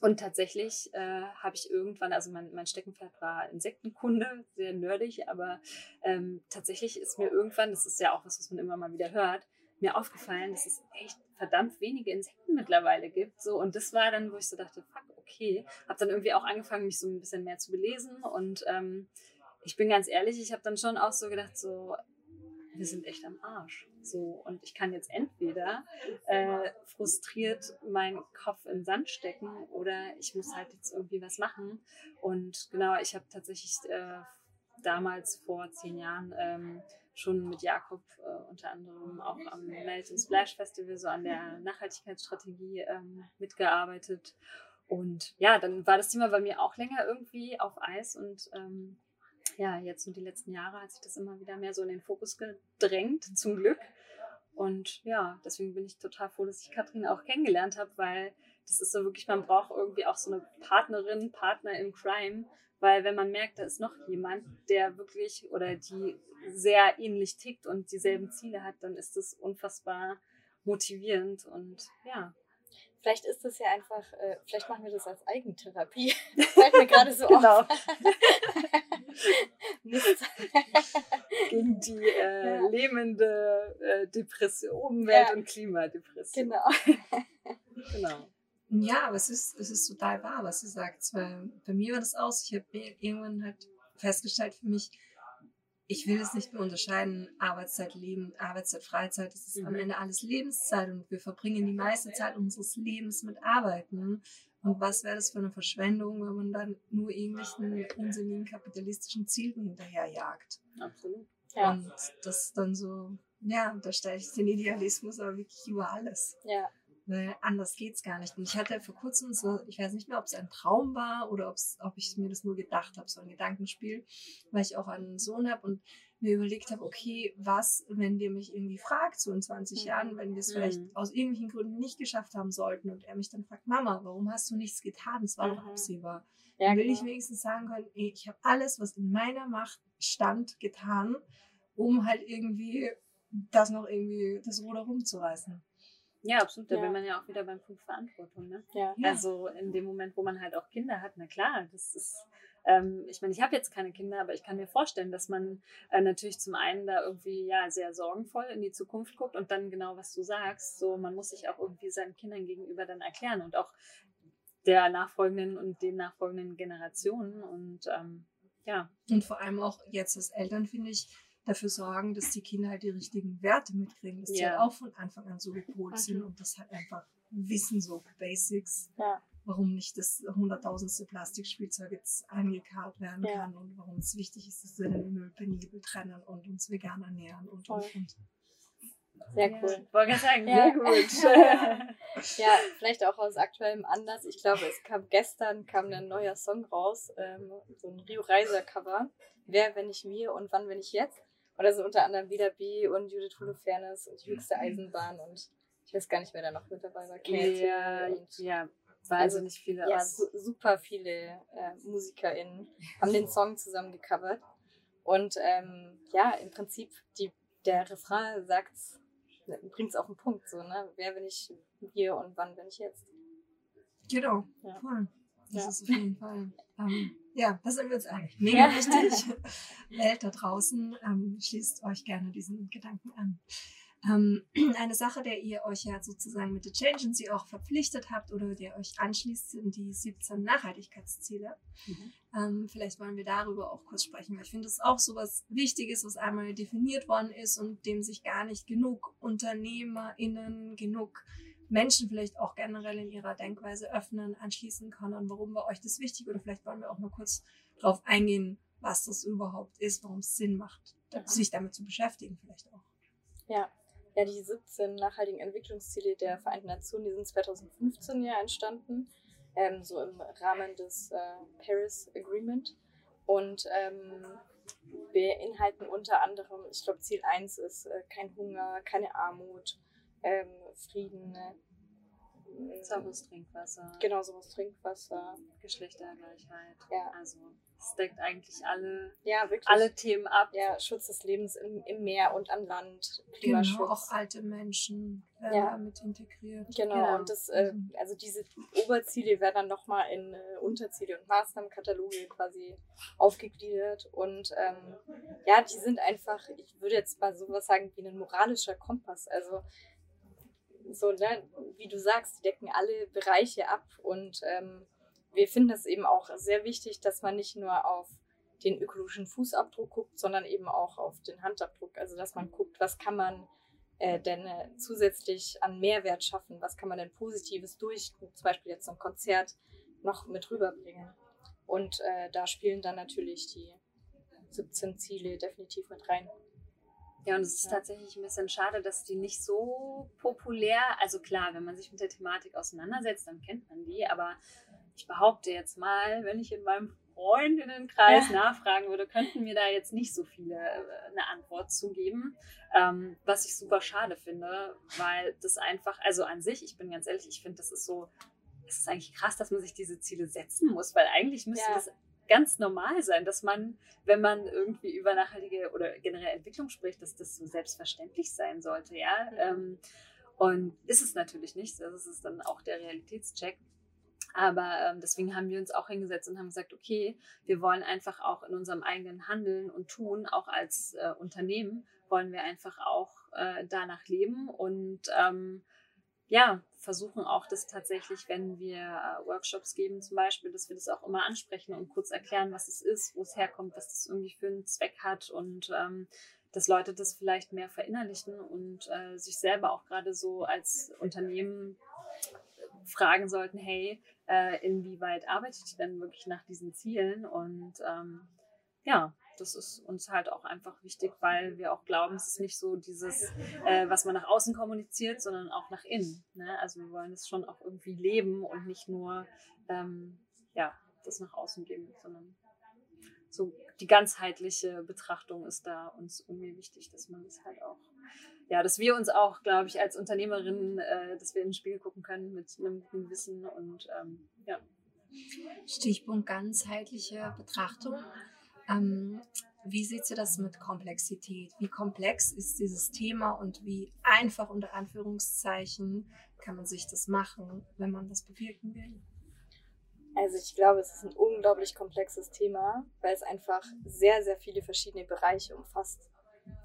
B: und tatsächlich äh, habe ich irgendwann, also mein, mein Steckenpferd war Insektenkunde, sehr nerdig, aber ähm, tatsächlich ist mir irgendwann, das ist ja auch was, was man immer mal wieder hört, mir aufgefallen, dass es echt verdammt wenige Insekten mittlerweile gibt. So, und das war dann, wo ich so dachte, fuck, okay. Habe dann irgendwie auch angefangen, mich so ein bisschen mehr zu belesen. Und ähm, ich bin ganz ehrlich, ich habe dann schon auch so gedacht, so, wir sind echt am Arsch. So, und ich kann jetzt entweder äh, frustriert meinen Kopf den Sand stecken oder ich muss halt jetzt irgendwie was machen. Und genau, ich habe tatsächlich äh, damals vor zehn Jahren ähm, schon mit Jakob äh, unter anderem auch am Melt and Splash Festival so an der Nachhaltigkeitsstrategie ähm, mitgearbeitet. Und ja, dann war das Thema bei mir auch länger irgendwie auf Eis und ähm, ja, jetzt so die letzten Jahre hat sich das immer wieder mehr so in den Fokus gedrängt, zum Glück. Und ja, deswegen bin ich total froh, dass ich Katrin auch kennengelernt habe, weil das ist so wirklich, man braucht irgendwie auch so eine Partnerin, Partner in Crime, weil wenn man merkt, da ist noch jemand, der wirklich oder die sehr ähnlich tickt und dieselben Ziele hat, dann ist das unfassbar motivierend und ja.
C: Vielleicht ist das ja einfach, äh, vielleicht machen wir das als Eigentherapie. Fällt mir gerade so genau. auf.
B: Gegen die äh, ja. lähmende äh, Depression, Umwelt- ja. und Klimadepression.
C: Genau.
B: genau.
A: Ja, aber es ist, es ist total wahr, was sie sagt. Weil bei mir war das aus. Ich habe irgendwann halt festgestellt für mich, ich will es nicht mehr unterscheiden, Arbeitszeit, Leben, Arbeitszeit, Freizeit. Das ist mhm. am Ende alles Lebenszeit und wir verbringen die meiste Zeit unseres Lebens mit Arbeiten. Und was wäre das für eine Verschwendung, wenn man dann nur irgendwelchen unsinnigen kapitalistischen Zielen hinterherjagt?
B: Absolut.
A: Ja. Und das ist dann so, ja, da stelle ich den Idealismus aber wirklich über alles.
C: Ja
A: weil anders geht's gar nicht. Und ich hatte vor kurzem so, ich weiß nicht mehr, ob es ein Traum war oder ob's, ob ich mir das nur gedacht habe, so ein Gedankenspiel, weil ich auch einen Sohn habe und mir überlegt habe, okay, was, wenn der mich irgendwie fragt, so in 20 mhm. Jahren, wenn wir es mhm. vielleicht aus irgendwelchen Gründen nicht geschafft haben sollten und er mich dann fragt, Mama, warum hast du nichts getan? Das war mhm. doch absehbar. Ja, dann will genau. ich wenigstens sagen können, ey, ich habe alles, was in meiner Macht stand, getan, um halt irgendwie das noch irgendwie das Ruder rumzureißen.
B: Ja, absolut. Da ja. will man ja auch wieder beim Punkt Verantwortung. Ne?
C: Ja.
B: Also in dem Moment, wo man halt auch Kinder hat, na klar, das ist, ähm, ich meine, ich habe jetzt keine Kinder, aber ich kann mir vorstellen, dass man äh, natürlich zum einen da irgendwie ja sehr sorgenvoll in die Zukunft guckt und dann genau, was du sagst, so man muss sich auch irgendwie seinen Kindern gegenüber dann erklären und auch der nachfolgenden und den nachfolgenden Generationen und ähm, ja.
A: Und vor allem auch jetzt als Eltern, finde ich, dafür sorgen, dass die Kinder halt die richtigen Werte mitkriegen, dass ja. die halt auch von Anfang an so gepolt mhm. sind und das halt einfach wissen, so Basics.
C: Ja.
A: Warum nicht das hunderttausendste Plastikspielzeug jetzt angekarrt werden ja. kann und warum es wichtig ist, dass wir den Müll penibel trennen und uns vegan ernähren und, und, und.
C: Sehr cool.
B: Ja, wollte gerade sagen, sehr gut.
C: ja, vielleicht auch aus aktuellem Anlass. Ich glaube, es kam gestern kam ein neuer Song raus, ähm, so ein Rio Reiser Cover. Wer, wenn nicht wir und wann, wenn ich jetzt? Oder so unter anderem Vida B und Judith Holofernes und die höchste Eisenbahn und ich weiß gar nicht, wer da noch mit dabei war.
B: Käthe ja, und ja, wahnsinnig also, viele.
C: Ja, su super viele äh, MusikerInnen haben den Song zusammen gecovert. Und ähm, ja, im Prinzip, die, der Refrain sagt bringt es auf den Punkt, so, ne? Wer bin ich hier und wann bin ich jetzt?
A: Genau, ja. voll. Das ja. ist auf jeden Fall. Ähm, ja, da sind wir uns einig. Mega ja. wichtig. Welt da draußen, ähm, schließt euch gerne diesen Gedanken an. Ähm, eine Sache, der ihr euch ja sozusagen mit der Change Agency auch verpflichtet habt oder der euch anschließt, sind die 17 Nachhaltigkeitsziele. Mhm. Ähm, vielleicht wollen wir darüber auch kurz sprechen, weil ich finde, das ist auch so was Wichtiges, was einmal definiert worden ist und dem sich gar nicht genug UnternehmerInnen, genug Menschen vielleicht auch generell in ihrer Denkweise öffnen, anschließen können. Warum war euch das wichtig? Oder vielleicht wollen wir auch mal kurz darauf eingehen, was das überhaupt ist, warum es Sinn macht, ja. sich damit zu beschäftigen vielleicht auch.
C: Ja, ja, die 17 nachhaltigen Entwicklungsziele der Vereinten Nationen, die sind 2015 ja entstanden, ähm, so im Rahmen des äh, Paris Agreement und ähm, beinhalten unter anderem, ich glaube, Ziel 1 ist äh, kein Hunger, keine Armut, ähm, Frieden,
B: äh, sauberes Trinkwasser.
C: Genau, sauberes Trinkwasser.
B: Geschlechtergleichheit.
C: Ja.
B: Also es deckt eigentlich alle,
C: ja,
B: alle Themen ab.
C: Ja, Schutz des Lebens im, im Meer und an Land,
A: genau, Klimaschutz. Genau, auch alte Menschen werden ja. damit integriert.
C: Genau, genau. und das, äh, mhm. also diese Oberziele werden dann nochmal in äh, Unterziele und Maßnahmenkataloge quasi aufgegliedert. Und ähm, ja, die sind einfach, ich würde jetzt mal sowas sagen, wie ein moralischer Kompass. Also so, ne, wie du sagst, die decken alle Bereiche ab und ähm, wir finden es eben auch sehr wichtig, dass man nicht nur auf den ökologischen Fußabdruck guckt, sondern eben auch auf den Handabdruck. Also dass man guckt, was kann man äh, denn äh, zusätzlich an Mehrwert schaffen, was kann man denn Positives durch zum Beispiel jetzt so ein Konzert noch mit rüberbringen. Und äh, da spielen dann natürlich die 17 Ziele definitiv mit rein.
B: Ja, und es ist ja. tatsächlich ein bisschen schade, dass die nicht so populär, also klar, wenn man sich mit der Thematik auseinandersetzt, dann kennt man die, aber ich behaupte jetzt mal, wenn ich in meinem Freundinnenkreis nachfragen würde, könnten mir da jetzt nicht so viele äh, eine Antwort zu geben. Ähm, was ich super schade finde, weil das einfach, also an sich, ich bin ganz ehrlich, ich finde, das ist so, es ist eigentlich krass, dass man sich diese Ziele setzen muss, weil eigentlich müsste ja. das ganz normal sein, dass man, wenn man irgendwie über nachhaltige oder generell Entwicklung spricht, dass das so selbstverständlich sein sollte, ja. Ähm, und ist es natürlich nicht. Das ist dann auch der Realitätscheck. Aber ähm, deswegen haben wir uns auch hingesetzt und haben gesagt, okay, wir wollen einfach auch in unserem eigenen Handeln und Tun, auch als äh, Unternehmen, wollen wir einfach auch äh, danach leben und ähm, ja, versuchen auch das tatsächlich, wenn wir äh, Workshops geben zum Beispiel, dass wir das auch immer ansprechen und kurz erklären, was es ist, wo es herkommt, was das irgendwie für einen Zweck hat und ähm, dass Leute das vielleicht mehr verinnerlichen und äh, sich selber auch gerade so als Unternehmen fragen sollten, hey, äh, inwieweit arbeitet ihr denn wirklich nach diesen Zielen? Und ähm, ja, das ist uns halt auch einfach wichtig, weil wir auch glauben, es ist nicht so dieses, äh, was man nach außen kommuniziert, sondern auch nach innen. Ne? Also wir wollen es schon auch irgendwie leben und nicht nur ähm, ja, das nach außen geben, sondern so die ganzheitliche Betrachtung ist da uns irgendwie wichtig, dass man das halt auch, ja, dass wir uns auch, glaube ich, als Unternehmerinnen, äh, dass wir in den Spiegel gucken können mit einem guten Wissen und ähm, ja.
A: Stichpunkt ganzheitliche Betrachtung. Ähm, wie seht ihr das mit Komplexität? Wie komplex ist dieses Thema und wie einfach unter Anführungszeichen kann man sich das machen, wenn man das bewirken will?
C: Also ich glaube, es ist ein unglaublich komplexes Thema, weil es einfach sehr, sehr viele verschiedene Bereiche umfasst.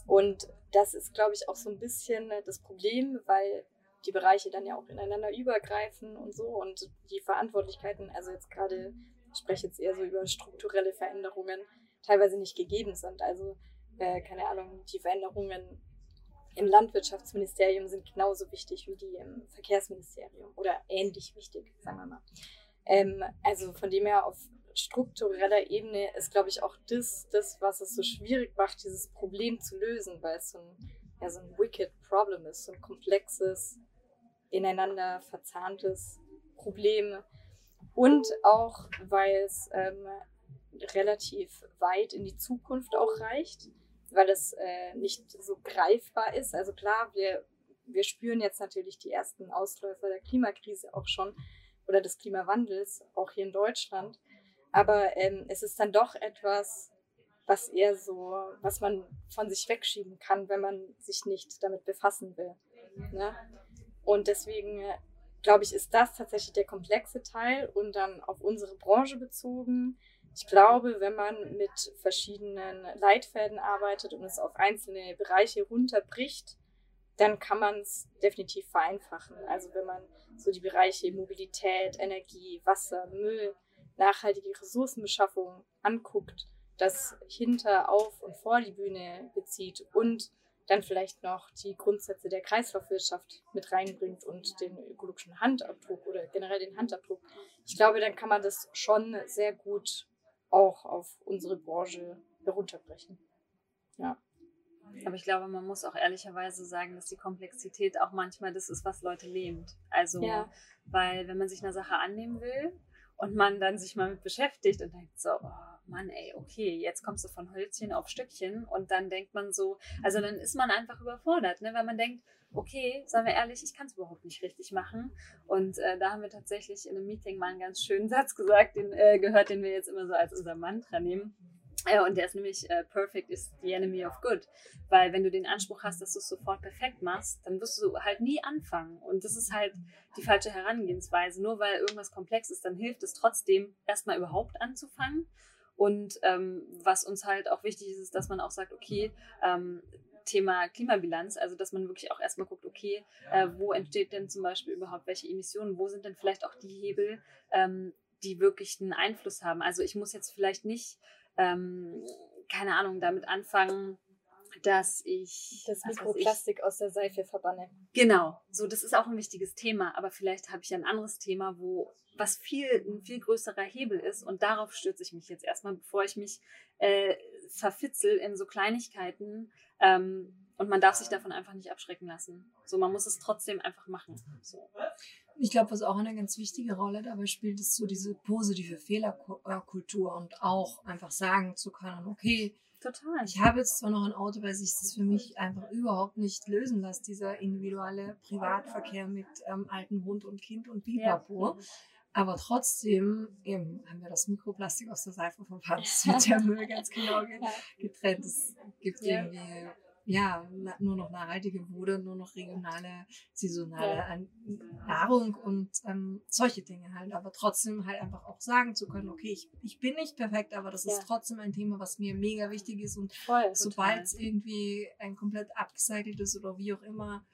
C: Und das ist, glaube ich, auch so ein bisschen das Problem, weil die Bereiche dann ja auch ineinander übergreifen und so und die Verantwortlichkeiten, also jetzt gerade, ich spreche jetzt eher so über strukturelle Veränderungen, teilweise nicht gegeben sind. Also, äh, keine Ahnung, die Veränderungen im Landwirtschaftsministerium sind genauso wichtig wie die im Verkehrsministerium oder ähnlich wichtig, sagen wir mal. Ähm, also von dem her auf struktureller Ebene ist, glaube ich, auch das, das, was es so schwierig macht, dieses Problem zu lösen, weil es so ein, ja, so ein wicked Problem ist, so ein komplexes, ineinander verzahntes Problem. Und auch, weil es ähm, relativ weit in die Zukunft auch reicht, weil es äh, nicht so greifbar ist. Also klar, wir, wir spüren jetzt natürlich die ersten Ausläufer der Klimakrise auch schon, oder des Klimawandels, auch hier in Deutschland. Aber ähm, es ist dann doch etwas, was eher so, was man von sich wegschieben kann, wenn man sich nicht damit befassen will. Ne? Und deswegen äh, glaube ich, ist das tatsächlich der komplexe Teil und dann auf unsere Branche bezogen. Ich glaube, wenn man mit verschiedenen Leitfäden arbeitet und es auf einzelne Bereiche runterbricht, dann kann man es definitiv vereinfachen. Also wenn man so die Bereiche Mobilität, Energie, Wasser, Müll, nachhaltige Ressourcenbeschaffung anguckt, das hinter, auf und vor die Bühne bezieht und dann vielleicht noch die Grundsätze der Kreislaufwirtschaft mit reinbringt und den ökologischen Handabdruck oder generell den Handabdruck. Ich glaube, dann kann man das schon sehr gut auch auf unsere Branche herunterbrechen. Ja.
B: Aber ich glaube, man muss auch ehrlicherweise sagen, dass die Komplexität auch manchmal das ist, was Leute lähmt. Also, ja. weil wenn man sich einer Sache annehmen will und man dann sich mal mit beschäftigt und denkt so, oh Mann, ey, okay, jetzt kommst du von Hölzchen auf Stückchen und dann denkt man so, also dann ist man einfach überfordert, ne? weil man denkt, okay, sagen wir ehrlich, ich kann es überhaupt nicht richtig machen. Und äh, da haben wir tatsächlich in einem Meeting mal einen ganz schönen Satz gesagt, den, äh, gehört, den wir jetzt immer so als unser Mantra nehmen. Äh, und der ist nämlich, äh, perfect is the enemy of good. Weil wenn du den Anspruch hast, dass du es sofort perfekt machst, dann wirst du halt nie anfangen. Und das ist halt die falsche Herangehensweise. Nur weil irgendwas komplex ist, dann hilft es trotzdem, erstmal überhaupt anzufangen. Und ähm, was uns halt auch wichtig ist, ist, dass man auch sagt, okay, ähm, Thema Klimabilanz, also dass man wirklich auch erstmal guckt, okay, äh, wo entsteht denn zum Beispiel überhaupt welche Emissionen, wo sind denn vielleicht auch die Hebel, ähm, die wirklich einen Einfluss haben. Also ich muss jetzt vielleicht nicht ähm, keine Ahnung, damit anfangen, dass ich
C: das Mikroplastik ich, aus der Seife verbanne.
B: Genau, so das ist auch ein wichtiges Thema, aber vielleicht habe ich ein anderes Thema, wo was viel ein viel größerer Hebel ist und darauf stürze ich mich jetzt erstmal, bevor ich mich äh, verfitzel in so Kleinigkeiten ähm, und man darf sich davon einfach nicht abschrecken lassen. So, man muss es trotzdem einfach machen. So.
A: Ich glaube, was auch eine ganz wichtige Rolle dabei spielt, ist so diese positive Fehlerkultur und auch einfach sagen zu können, okay,
B: Total.
A: ich habe jetzt zwar noch ein Auto, weil sich das für mich einfach überhaupt nicht lösen lässt, dieser individuelle Privatverkehr mit ähm, alten Hund und Kind und Pipapo. Aber trotzdem eben, haben wir das Mikroplastik aus der Seife. Das wird der Müll ganz genau ge- getrennt. Es gibt
C: Ja.
A: irgendwie ja, nur noch nachhaltige Mode, nur noch regionale, saisonale
C: Ja.
A: Nahrung und ähm, solche Dinge halt. Aber trotzdem halt einfach auch sagen zu können, okay, ich, ich bin nicht perfekt, aber das ist
C: Ja.
A: trotzdem ein Thema, was mir mega wichtig ist. Und sobald es irgendwie ein komplett abgecyceltes oder wie auch immer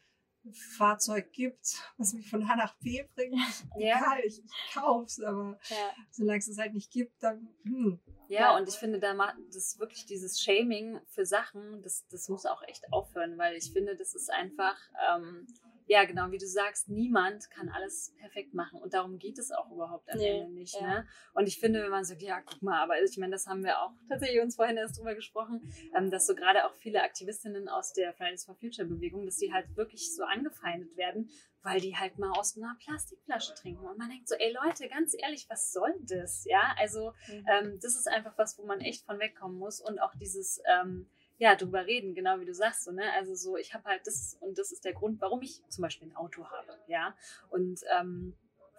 A: Fahrzeug gibt, was mich von A nach B bringt,
C: Ja.
A: egal, ich, ich kauf's, aber
C: Ja.
A: solange es es halt nicht gibt, dann hm,
B: Ja,
C: Ja.
B: und ich finde, da macht das wirklich dieses Shaming für Sachen, das, das muss auch echt aufhören, weil ich finde, das ist einfach, ähm, ja, genau wie du sagst, niemand kann alles perfekt machen und darum geht es auch überhaupt am
C: Nee,
B: Ende nicht.
C: ja.
B: Ne? Und ich finde, wenn man sagt, ja, guck mal, aber ich meine, das haben wir auch tatsächlich uns vorhin erst drüber gesprochen, ähm, dass so gerade auch viele Aktivistinnen aus der Fridays for Future Bewegung, dass die halt wirklich so angefeindet werden, weil die halt mal aus einer Plastikflasche trinken. Und man denkt so, ey Leute, ganz ehrlich, was soll das? Ja, also
C: Mhm.
B: ähm, das ist einfach was, wo man echt von wegkommen muss und auch dieses, ähm, ja, drüber reden, genau wie du sagst, so, ne? Also so, ich habe halt das und das ist der Grund, warum ich zum Beispiel ein Auto habe, ja. Und ähm,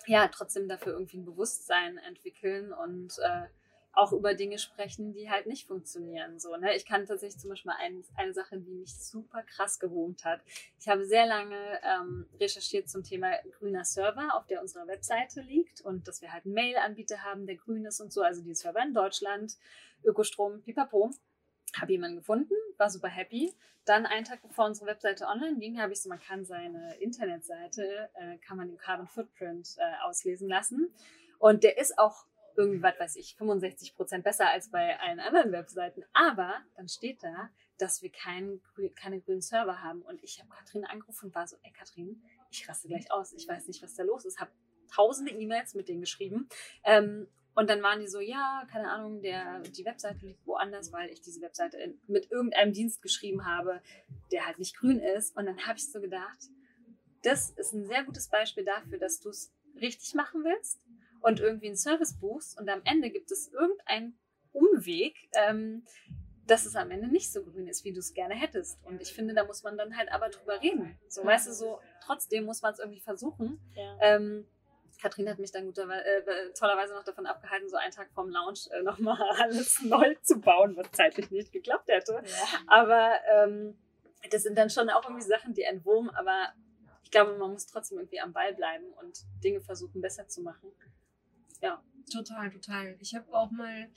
B: ja, trotzdem dafür irgendwie ein Bewusstsein entwickeln und äh, auch über Dinge sprechen, die halt nicht funktionieren. So, ne? Ich kann tatsächlich zum Beispiel ein, eine Sache, die mich super krass gewohnt hat. Ich habe sehr lange ähm, recherchiert zum Thema grüner Server, auf der unsere Webseite liegt und dass wir halt einen Mail-Anbieter haben, der grün ist und so, also die Server in Deutschland, Ökostrom, pipapo. Habe jemanden gefunden, war super happy. Dann einen Tag bevor unsere Webseite online ging, habe ich so, man kann seine Internetseite, äh, kann man den Carbon Footprint äh, auslesen lassen. Und der ist auch irgendwie, was weiß ich, 65 Prozent besser als bei allen anderen Webseiten. Aber dann steht da, dass wir kein, keine grünen Server haben. Und ich habe Katrin angerufen und war so, ey Katrin, ich raste gleich aus. Ich weiß nicht, was da los ist. Habe tausende E-Mails mit denen geschrieben. Ähm, und dann waren die so, ja, keine Ahnung, der, die Webseite liegt woanders, weil ich diese Webseite in, mit irgendeinem Dienst geschrieben habe, der halt nicht grün ist. Und dann habe ich so gedacht, das ist ein sehr gutes Beispiel dafür, dass du es richtig machen willst und irgendwie einen Service buchst und am Ende gibt es irgendeinen Umweg, ähm, dass es am Ende nicht so grün ist, wie du es gerne hättest. Und ich finde, da muss man dann halt aber drüber reden. So, weißt du, so trotzdem muss man es irgendwie versuchen.
C: Ja.
B: Ähm, Katrin hat mich dann guterweise, äh, tollerweise noch davon abgehalten, so einen Tag vorm Lounge äh, nochmal alles neu zu bauen, was zeitlich nicht geklappt hätte. Aber ähm, das sind dann schon auch irgendwie Sachen, die einen wurmen, aber ich glaube, man muss trotzdem irgendwie am Ball bleiben und Dinge versuchen, besser zu machen. Ja.
A: Total, total. Ich habe auch mal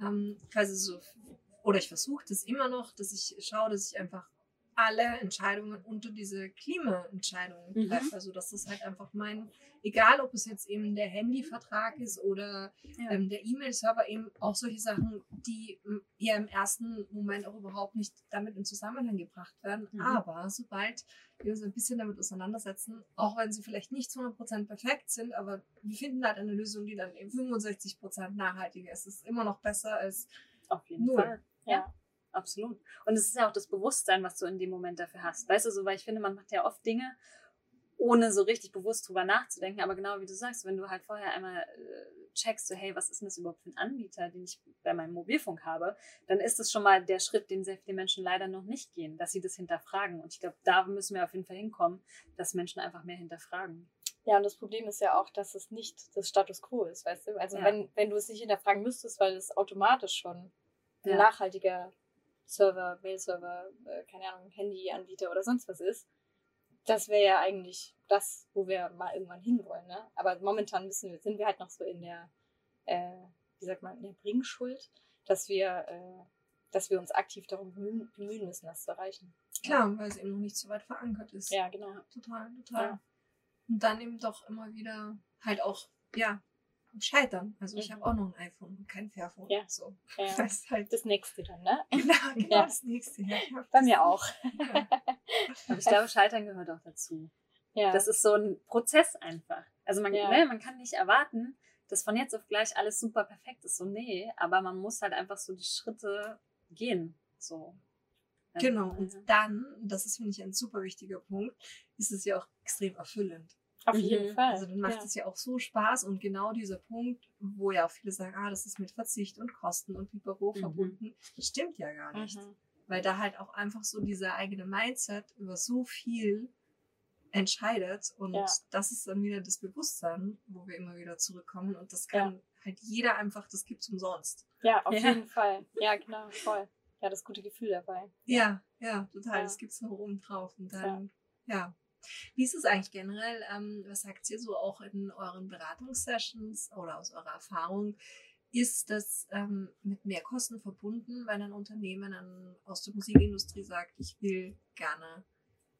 A: ähm, quasi so, oder ich versuche das immer noch, dass ich schaue, dass ich einfach alle Entscheidungen unter diese Klimaentscheidungen
B: Mhm.
A: treffe. Also dass das halt einfach mein, egal ob es jetzt eben der Handyvertrag ist oder
B: Ja.
A: ähm, der E-Mail-Server, eben auch solche Sachen, die ja im ersten Moment auch überhaupt nicht damit in Zusammenhang gebracht werden.
B: Mhm.
A: Aber sobald wir uns ein bisschen damit auseinandersetzen, auch wenn sie vielleicht nicht zu 100% perfekt sind, aber wir finden halt eine Lösung, die dann eben 65% nachhaltiger ist. Es ist immer noch besser als
B: Auf jeden
A: Null.
B: Fall. Ja,
C: Ja.
B: Absolut. Und es ist ja auch das Bewusstsein, was du in dem Moment dafür hast. Weißt du, so, weil ich finde, man macht ja oft Dinge, ohne so richtig bewusst drüber nachzudenken. Aber genau wie du sagst, wenn du halt vorher einmal äh, checkst, so, hey, was ist denn das überhaupt für ein Anbieter, den ich bei meinem Mobilfunk habe, dann ist es schon mal der Schritt, den sehr viele Menschen leider noch nicht gehen, dass sie das hinterfragen. Und ich glaube, da müssen wir auf jeden Fall hinkommen, dass Menschen einfach mehr hinterfragen.
C: Ja, und das Problem ist ja auch, dass es nicht das Status quo ist, weißt du? Also
B: Ja.
C: wenn, wenn du es nicht hinterfragen müsstest, weil es automatisch schon ein
B: Ja.
C: nachhaltiger Server, Mail-Server, äh, keine Ahnung, Handyanbieter oder sonst was ist, das wäre ja eigentlich das, wo wir mal irgendwann hinwollen, ne? Aber momentan müssen wir, sind wir halt noch so in der, äh, wie sagt man, in der Bringschuld, dass wir, äh, dass wir uns aktiv darum bemühen, bemühen müssen, das zu erreichen.
A: klar, weil es eben noch nicht so weit verankert ist.
C: Ja, genau.
A: Total, total.
C: Ja.
A: Und dann eben doch immer wieder halt auch, ja, scheitern. Also ich
C: Mhm.
A: habe auch noch ein iPhone und kein Fairphone.
C: Ja.
A: So.
C: Ja.
A: Das ist halt
C: Das nächste dann, ne?
A: genau, genau
C: Ja.
A: das nächste. Ja,
C: Bei mir auch.
B: Aber ich glaube, Scheitern gehört auch dazu.
C: Ja.
B: Das ist so ein Prozess einfach. Also man,
C: Ja.
B: ne, man kann nicht erwarten, dass von jetzt auf gleich alles super perfekt ist. So, nee, aber man muss halt einfach so die Schritte gehen. So.
A: Genau. Und
B: ja.
A: dann, das ist, finde ich, ein super wichtiger Punkt, ist es ja auch extrem erfüllend.
C: Auf jeden
B: Mhm.
C: Fall.
A: Also dann macht
C: ja.
A: es ja auch so Spaß und genau dieser Punkt, wo ja auch viele sagen, ah, das ist mit Verzicht und Kosten und Pipapo
B: Mhm.
A: verbunden, stimmt ja gar nicht.
C: Mhm.
A: Weil da halt auch einfach so dieser eigene Mindset über so viel entscheidet und
C: Ja.
A: das ist dann wieder das Bewusstsein, wo wir immer wieder zurückkommen und das kann halt jeder einfach, das gibt's umsonst.
C: Ja, auf
B: Ja.
C: jeden Fall. Ja, genau, voll. Ja, das gute Gefühl dabei.
A: Ja, ja, total.
C: Ja.
A: Das gibt's noch oben drauf und dann, ja. Wie ist es eigentlich generell? Ähm, was sagt ihr so auch in euren Beratungssessions oder aus eurer Erfahrung? Ist das ähm, mit mehr Kosten verbunden, wenn ein Unternehmen an, aus der Musikindustrie sagt, ich will gerne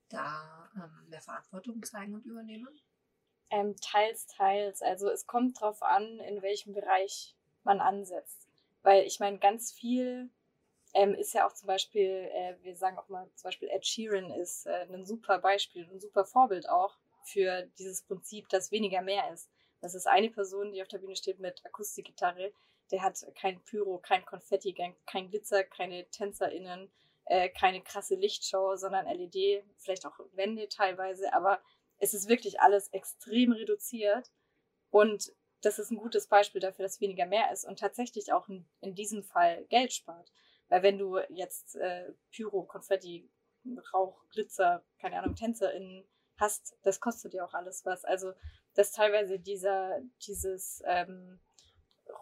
A: da ähm, mehr Verantwortung zeigen und übernehmen?
C: Ähm, teils, teils. Also es kommt drauf an, in welchem Bereich man ansetzt. Weil ich meine, ganz viel ähm, ist ja auch zum Beispiel, äh, wir sagen auch mal, zum Beispiel Ed Sheeran ist äh, ein super Beispiel, ein super Vorbild auch für dieses Prinzip, dass weniger mehr ist. Das ist eine Person, die auf der Bühne steht mit Akustikgitarre. Der hat kein Pyro, kein Konfetti, kein, Glitzer, keine TänzerInnen, äh, keine krasse Lichtshow, sondern LED, vielleicht auch Wände teilweise, aber es ist wirklich alles extrem reduziert und das ist ein gutes Beispiel dafür, dass weniger mehr ist und tatsächlich auch in, in diesem Fall Geld spart. Weil wenn du jetzt äh, Pyro, Konfetti, Rauch, Glitzer, keine Ahnung, TänzerInnen hast, das kostet ja auch alles was. Also, dass teilweise dieser, dieses ähm,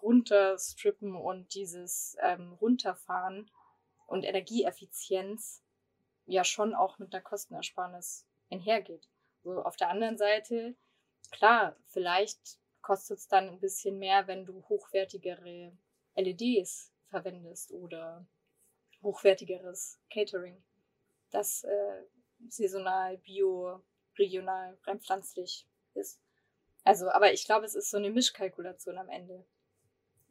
C: Runterstrippen und dieses ähm, Runterfahren und Energieeffizienz ja schon auch mit einer Kostenersparnis einhergeht. So auf der anderen Seite, klar, vielleicht kostet es dann ein bisschen mehr, wenn du hochwertigere LEDs verwendest oder hochwertigeres Catering, das äh, saisonal, bio, regional, rein pflanzlich ist. Also, aber ich glaube, es ist so eine Mischkalkulation am Ende.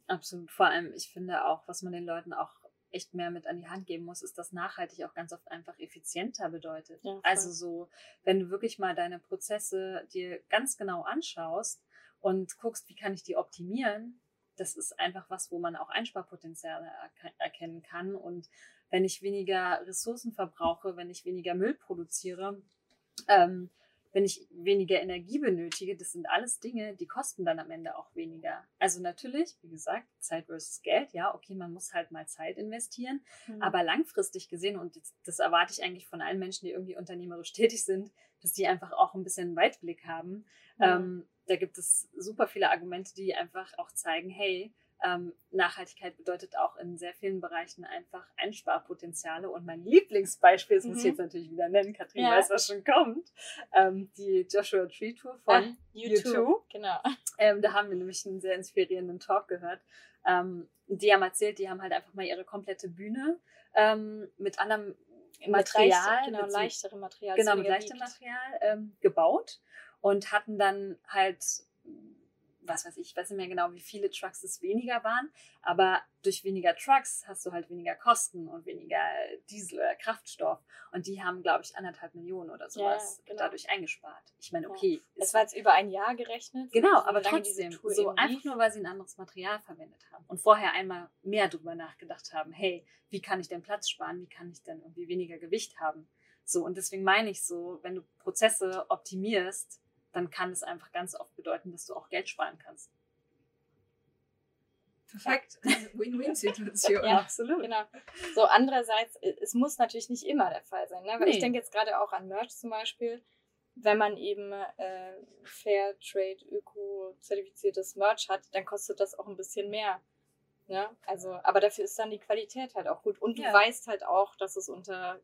B: Absolut. Vor allem, ich finde auch, was man den Leuten auch echt mehr mit an die Hand geben muss, ist, dass nachhaltig auch ganz oft einfach effizienter bedeutet.
C: Ja,
B: also so, wenn du wirklich mal deine Prozesse dir ganz genau anschaust und guckst, wie kann ich die optimieren, das ist einfach was, wo man auch Einsparpotenziale erke- erkennen kann. Und wenn ich weniger Ressourcen verbrauche, wenn ich weniger Müll produziere, ähm, wenn ich weniger Energie benötige, das sind alles Dinge, die kosten dann am Ende auch weniger. Also natürlich, wie gesagt, Zeit versus Geld, ja, okay, man muss halt mal Zeit investieren,
C: Mhm.
B: aber langfristig gesehen, und das, das erwarte ich eigentlich von allen Menschen, die irgendwie unternehmerisch tätig sind, dass die einfach auch ein bisschen Weitblick haben.
C: Mhm.
B: Ähm, da gibt es super viele Argumente, die einfach auch zeigen, hey, ähm, Nachhaltigkeit bedeutet auch in sehr vielen Bereichen einfach Einsparpotenziale. Und mein Lieblingsbeispiel, das muss ich
C: Mhm.
B: jetzt natürlich wieder nennen, Katrin
C: Ja.
B: weiß, was schon kommt, ähm, die Joshua Tree Tour von
C: Ah,
B: U2.
C: Genau.
B: Ähm, da haben wir nämlich einen sehr inspirierenden Talk gehört. Ähm, die haben erzählt, die haben halt einfach mal ihre komplette Bühne ähm, mit anderem Material,
C: mit genau,
B: mit
C: leichterem Material.
B: genau, mit
C: wiegt.
B: Material ähm, gebaut und hatten dann halt, was weiß ich, ich weiß nicht mehr genau, wie viele Trucks es weniger waren, aber durch weniger Trucks hast du halt weniger Kosten und weniger Diesel oder Kraftstoff und die haben, glaube ich, anderthalb Millionen oder sowas
C: Ja, genau.
B: dadurch eingespart. Ich meine,
C: Ja.
B: okay,
C: Es
B: ist
C: war jetzt über ein Jahr gerechnet.
B: Genau, aber trotzdem, so einfach nur, weil sie ein anderes Material verwendet haben und vorher einmal mehr drüber nachgedacht haben, hey, wie kann ich denn Platz sparen, wie kann ich denn irgendwie weniger Gewicht haben? So, und deswegen meine ich so, wenn du Prozesse optimierst, dann kann es einfach ganz oft bedeuten, dass du auch Geld sparen kannst.
A: Perfekt. Win-Win-Situation.
C: Ja.
B: absolut.
C: Genau. So, andererseits, äh, es muss natürlich nicht immer der Fall sein, ne? Weil
B: Nee.
C: ich denke jetzt gerade auch an Merch zum Beispiel, wenn man eben äh, Fair Trade, Öko-zertifiziertes Merch hat, dann kostet das auch ein bisschen mehr. Ne? Also, aber dafür ist dann die Qualität halt auch gut. Und du
B: Ja.
C: weißt halt auch, dass es unter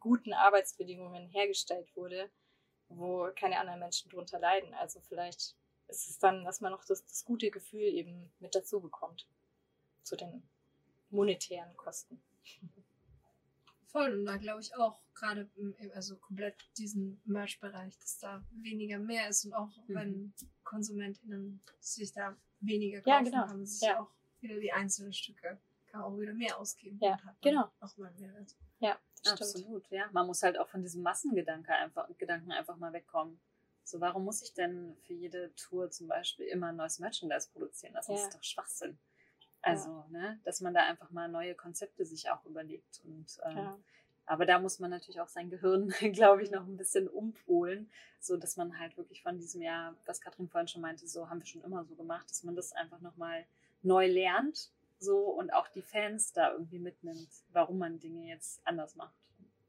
C: guten Arbeitsbedingungen hergestellt wurde, wo keine anderen Menschen drunter leiden. Also vielleicht ist es dann, dass man noch das, das gute Gefühl eben mit dazu bekommt. Zu den monetären Kosten.
A: Voll, und da glaube ich auch gerade, also komplett diesen Merch-Bereich, dass da weniger mehr ist und auch
B: Mhm.
A: wenn KonsumentInnen sich da weniger kaufen,
C: Ja, genau.
A: haben sich
C: Ja.
A: auch wieder die einzelnen Stücke, man auch wieder mehr ausgeben.
C: Ja,
A: und hat dann
C: genau.
A: Auch mal Mehrwert.
C: Ja, stimmt.
B: Absolut, ja. Man muss halt auch von diesem Massengedanke einfach, Gedanken einfach mal wegkommen. So, warum muss ich denn für jede Tour zum Beispiel immer neues Merchandise produzieren? Das
C: Ja.
B: ist doch Schwachsinn. Also, ne, dass man da einfach mal neue Konzepte sich auch überlegt. Und ähm,
C: Ja.
B: Aber da muss man natürlich auch sein Gehirn, glaube ich, noch ein bisschen umpolen, so dass man halt wirklich von diesem Jahr, was Katrin vorhin schon meinte, so haben wir schon immer so gemacht, dass man das einfach nochmal neu lernt, so und auch die Fans da irgendwie mitnimmt, warum man Dinge jetzt anders macht.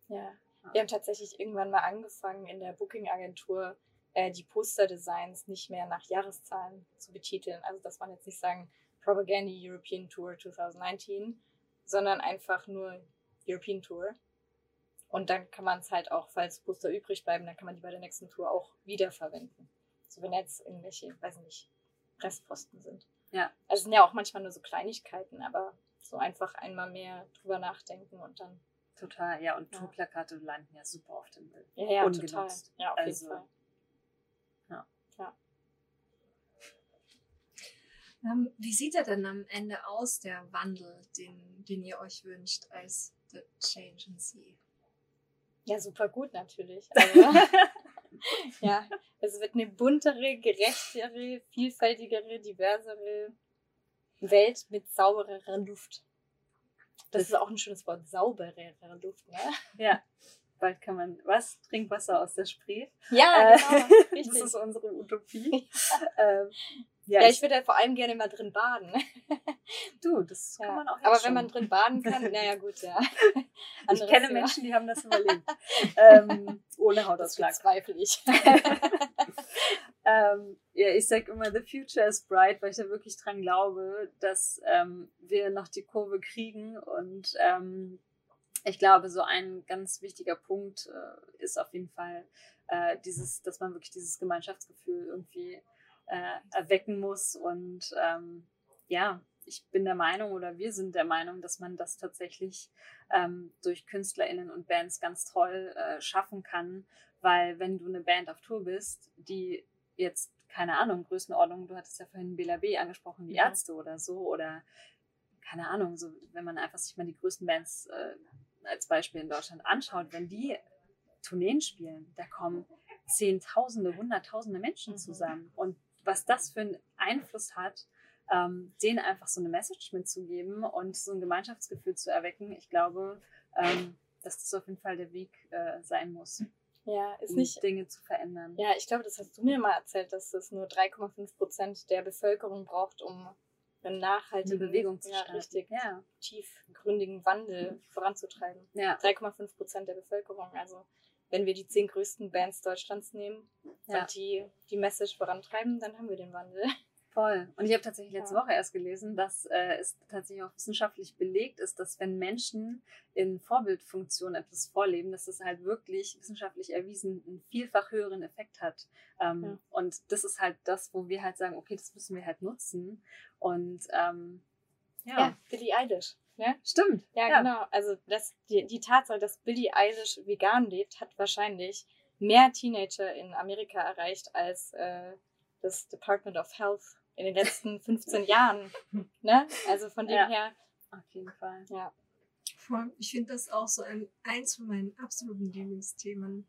C: Ja, wir haben tatsächlich irgendwann mal angefangen in der Booking-Agentur äh, die Poster-Designs nicht mehr nach Jahreszahlen zu betiteln. Also dass man jetzt nicht sagen Propaganda European Tour 2019, sondern einfach nur European Tour. Und dann kann man es halt auch, falls Poster übrig bleiben, dann kann man die bei der nächsten Tour auch wiederverwenden. So wenn jetzt irgendwelche, weiß nicht, Restposten sind.
B: Ja.
C: Also es sind ja auch manchmal nur so Kleinigkeiten, aber so einfach einmal mehr drüber nachdenken und dann.
B: Total, ja, und
C: Ja.
B: Tourplakate landen ja super auf dem Bild.
C: Ja, ja,
B: Ungenutzt.
C: total. Ja, auf
B: Also,
C: jeden Fall.
A: Ähm, wie sieht er denn am Ende aus, der Wandel, den, den ihr euch wünscht als The Change in Sea?
C: Ja, super gut natürlich. Also, ja, es wird eine buntere, gerechtere, vielfältigere, diversere Welt mit saubererer Luft. Das,
B: Das-
C: ist auch ein schönes Wort, sauberere Luft, ne?
B: Ja. Bald kann man, was? Trinkwasser aus der Spree.
C: Ja,
B: Äh,
C: genau,
B: Das ist unsere Utopie. ähm, ja,
C: Ja,
B: ich,
C: ich würde ja vor allem gerne mal drin baden.
B: du, das
C: Ja.
B: kann man auch
C: Aber
B: schon.
C: wenn man drin baden kann, naja gut, ja.
B: Ich
C: Anderes
B: kenne
C: Thema.
B: Menschen, die haben das überlebt. ähm, ohne
C: Das
B: Hautausschlag.
C: bezweifle ich.
B: ähm, ja, ich sag immer, the future is bright, weil ich da wirklich dran glaube, dass ähm, wir noch die Kurve kriegen. Und ähm, ich glaube, so ein ganz wichtiger Punkt äh, ist auf jeden Fall äh, dieses, dass man wirklich dieses Gemeinschaftsgefühl irgendwie äh, erwecken muss. Und ähm, ja, ich bin der Meinung oder wir sind der Meinung, dass man das tatsächlich ähm, durch KünstlerInnen und Bands ganz toll äh, schaffen kann, weil wenn du eine Band auf Tour bist, die jetzt, keine Ahnung, Größenordnung, du hattest ja vorhin Bela B angesprochen, die
C: Ja.
B: Ärzte oder so, oder keine Ahnung, so wenn man einfach sich mal die größten Bands äh, als Beispiel in Deutschland anschaut, wenn die Tourneen spielen, da kommen Zehntausende, Hunderttausende Menschen zusammen. Und was das für einen Einfluss hat, ähm, denen einfach so eine Message mitzugeben und so ein Gemeinschaftsgefühl zu erwecken, ich glaube, ähm, dass das auf jeden Fall der Weg äh, sein muss,
C: Ja, ist
B: um
C: nicht.
B: Dinge zu verändern.
C: Ja, ich glaube, das hast du mir mal erzählt, dass es nur 3,5 Prozent der Bevölkerung braucht, um einen
B: Eine
C: nachhaltigen,
B: Bewegung zu
C: ja,
B: starten.
C: richtig
B: Ja,
C: tiefgründigen Wandel voranzutreiben.
B: ja,
C: 3,5 Prozent der Bevölkerung. Also wenn wir die zehn größten Bands Deutschlands nehmen
B: Ja.
C: und die die Message vorantreiben, dann haben wir den Wandel.
B: voll. Und ich habe tatsächlich letzte
C: Ja.
B: Woche erst gelesen, dass äh, es tatsächlich auch wissenschaftlich belegt ist, dass wenn Menschen in Vorbildfunktion etwas vorleben, dass es halt wirklich wissenschaftlich erwiesen einen vielfach höheren Effekt hat. Ähm,
C: Ja.
B: Und das ist halt das, wo wir halt sagen, okay, das müssen wir halt nutzen. Und ähm, ja,
C: Ja, Billie Eilish. Ne?
B: stimmt.
C: Ja, genau. Also das, die, die Tatsache, dass Billie Eilish vegan lebt, hat wahrscheinlich mehr Teenager in Amerika erreicht als äh, das Department of Health in den letzten 15 Jahren. Ne? Also von dem
B: Ja.
C: her,
B: Auf jeden Fall.
C: ja.
A: Ich finde das auch so ein, eins von meinen absoluten Lieblingsthemen.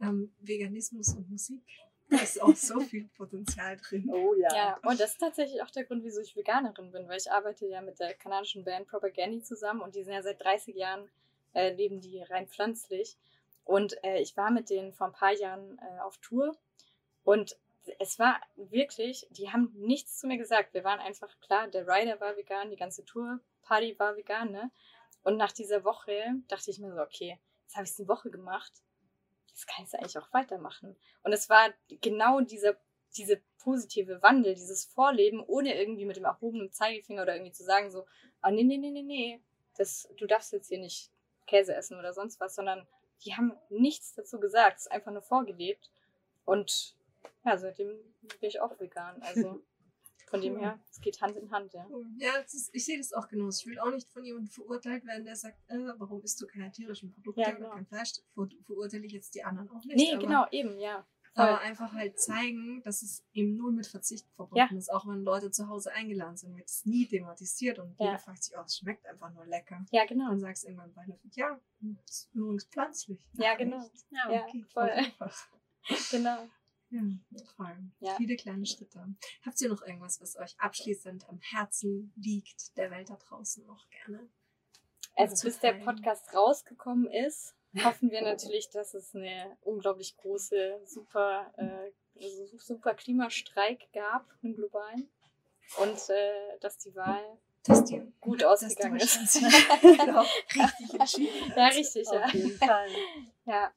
A: Ähm, Veganismus und Musik. Da ist auch so viel Potenzial drin.
B: Oh ja.
C: Ja, und das ist tatsächlich auch der Grund, wieso ich Veganerin bin, weil ich arbeite ja mit der kanadischen Band Propaganda zusammen und die sind ja seit 30 Jahren, äh, leben die rein pflanzlich. Und äh, ich war mit denen vor ein paar Jahren äh, auf Tour und es war wirklich, die haben nichts zu mir gesagt. Wir waren einfach klar, der Rider war vegan, die ganze Tour-Party war vegan, ne? Und nach dieser Woche dachte ich mir so, okay, jetzt habe ich es eine Woche gemacht, jetzt kann ich es eigentlich auch weitermachen. Und es war genau dieser, diese positive Wandel, dieses Vorleben, ohne irgendwie mit dem erhobenen Zeigefinger oder irgendwie zu sagen so, ah nee, nee, nee, nee, nee, das, du darfst jetzt hier nicht Käse essen oder sonst was, sondern die haben nichts dazu gesagt, es ist einfach nur vorgelebt. Und ja, seitdem bin ich auch vegan. Also von dem her, es geht Hand in Hand, ja.
A: Ja, ist, ich sehe das auch genauso. Ich will auch nicht von jemandem verurteilt werden, der sagt, äh, warum isst du keine tierischen Produkte
C: Ja,
A: oder
C: genau.
A: kein Fleisch? Ver verurteile ich jetzt die anderen auch nicht.
C: Nee,
A: aber,
C: genau, eben, ja. Voll.
A: Aber einfach halt zeigen, dass es eben nur mit Verzicht verbunden ist. Auch wenn Leute zu Hause eingeladen sind, wird es nie thematisiert und
C: Ja.
A: jeder fragt sich, oh, es schmeckt einfach nur lecker.
C: Ja, genau.
A: Und sagst irgendwann bei ja, das ist übrigens pflanzlich.
C: Ja, genau.
A: echt?
B: Ja,
C: Ja,
A: Okay,
C: voll.
A: einfach.
C: Genau.
A: Ja, voll.
C: Ja.
A: Viele kleine Schritte. Habt ihr noch irgendwas, was euch abschließend am Herzen liegt, der Welt da draußen noch gerne?
C: Also bis der Podcast rausgekommen ist, hoffen wir natürlich, dass es eine unglaublich große, super, äh, super Klimastreik gab, einen globalen. Und äh, dass die Wahl dass die, gut ausgegangen ist. genau, richtig entschieden. Ja, richtig, ja. Auf jeden Fall. Ja.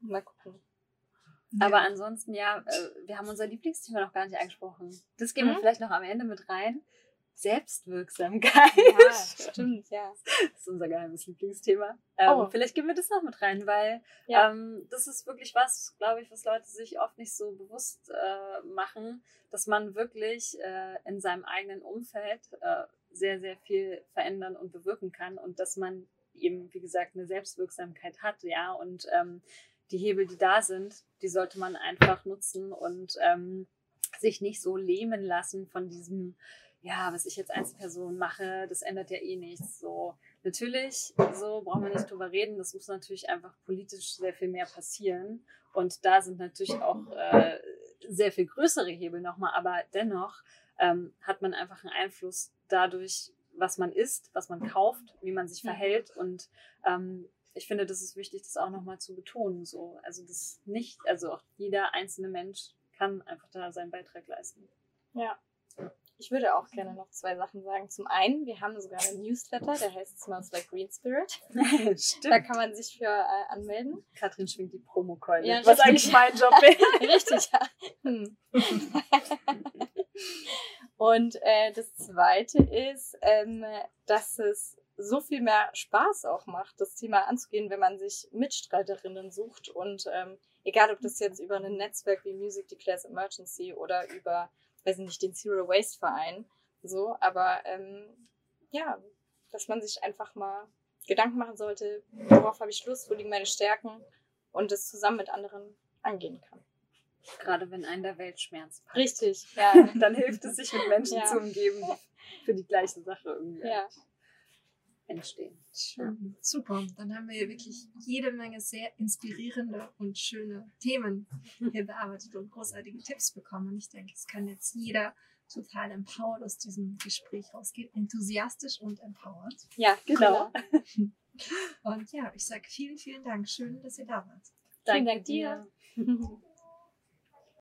C: Mal gucken.
B: Aber ansonsten, ja, äh, wir haben unser Lieblingsthema noch gar nicht angesprochen. Das gehen mhm. wir vielleicht noch am Ende mit rein. Selbstwirksamkeit. Ja, stimmt, ja. Das ist unser geheimes Lieblingsthema. Ähm, oh. Vielleicht gehen wir das noch mit rein, weil ja. ähm, das ist wirklich was, glaube ich, was Leute sich oft nicht so bewusst äh, machen, dass man wirklich äh, in seinem eigenen Umfeld äh, sehr, sehr viel verändern und bewirken kann und dass man eben, wie gesagt, eine Selbstwirksamkeit hat, ja, und ähm, die Hebel, die da sind, die sollte man einfach nutzen und ähm, sich nicht so lähmen lassen von diesem, ja, was ich jetzt als Person mache, das ändert ja eh nichts. So, natürlich, so brauchen wir nicht drüber reden. Das muss natürlich einfach politisch sehr viel mehr passieren. Und da sind natürlich auch äh, sehr viel größere Hebel nochmal, aber dennoch ähm, hat man einfach einen Einfluss dadurch, was man isst, was man kauft, wie man sich verhält. Und ähm, ich finde, das ist wichtig, das auch nochmal zu betonen. So. Also das nicht, also auch jeder einzelne Mensch kann einfach da seinen Beitrag leisten.
C: Ja. Ich würde auch gerne noch zwei Sachen sagen. Zum einen, wir haben sogar einen Newsletter, der heißt Smells Like Green Spirit. Stimmt. Da kann man sich für äh, anmelden.
B: Katrin schwingt die Promokeule, ja, was eigentlich mein Job wäre.
C: richtig, ja. Hm. Und äh, das Zweite ist, ähm, dass es so viel mehr Spaß auch macht, das Thema anzugehen, wenn man sich Mitstreiterinnen sucht. Und ähm, egal, ob das jetzt über ein Netzwerk wie Music Declares Emergency oder über weiß nicht, den Zero Waste Verein. So, aber ähm, ja, dass man sich einfach mal Gedanken machen sollte, worauf habe ich Lust, wo liegen meine Stärken und das zusammen mit anderen angehen kann.
B: Gerade wenn einen der Weltschmerz
C: packt. Richtig, ja.
B: Dann hilft es, sich mit Menschen ja. zu umgeben, die für die gleiche Sache irgendwie ja. Entstehen.
A: Schön. Super. Dann haben wir hier wirklich jede Menge sehr inspirierende und schöne Themen hier bearbeitet und großartige Tipps bekommen. Und ich denke, es kann jetzt jeder total empowered aus diesem Gespräch rausgehen. Enthusiastisch und empowered.
C: Ja, genau.
A: Und ja, ich sage vielen, vielen Dank. Schön, dass ihr da wart.
C: Danke dir.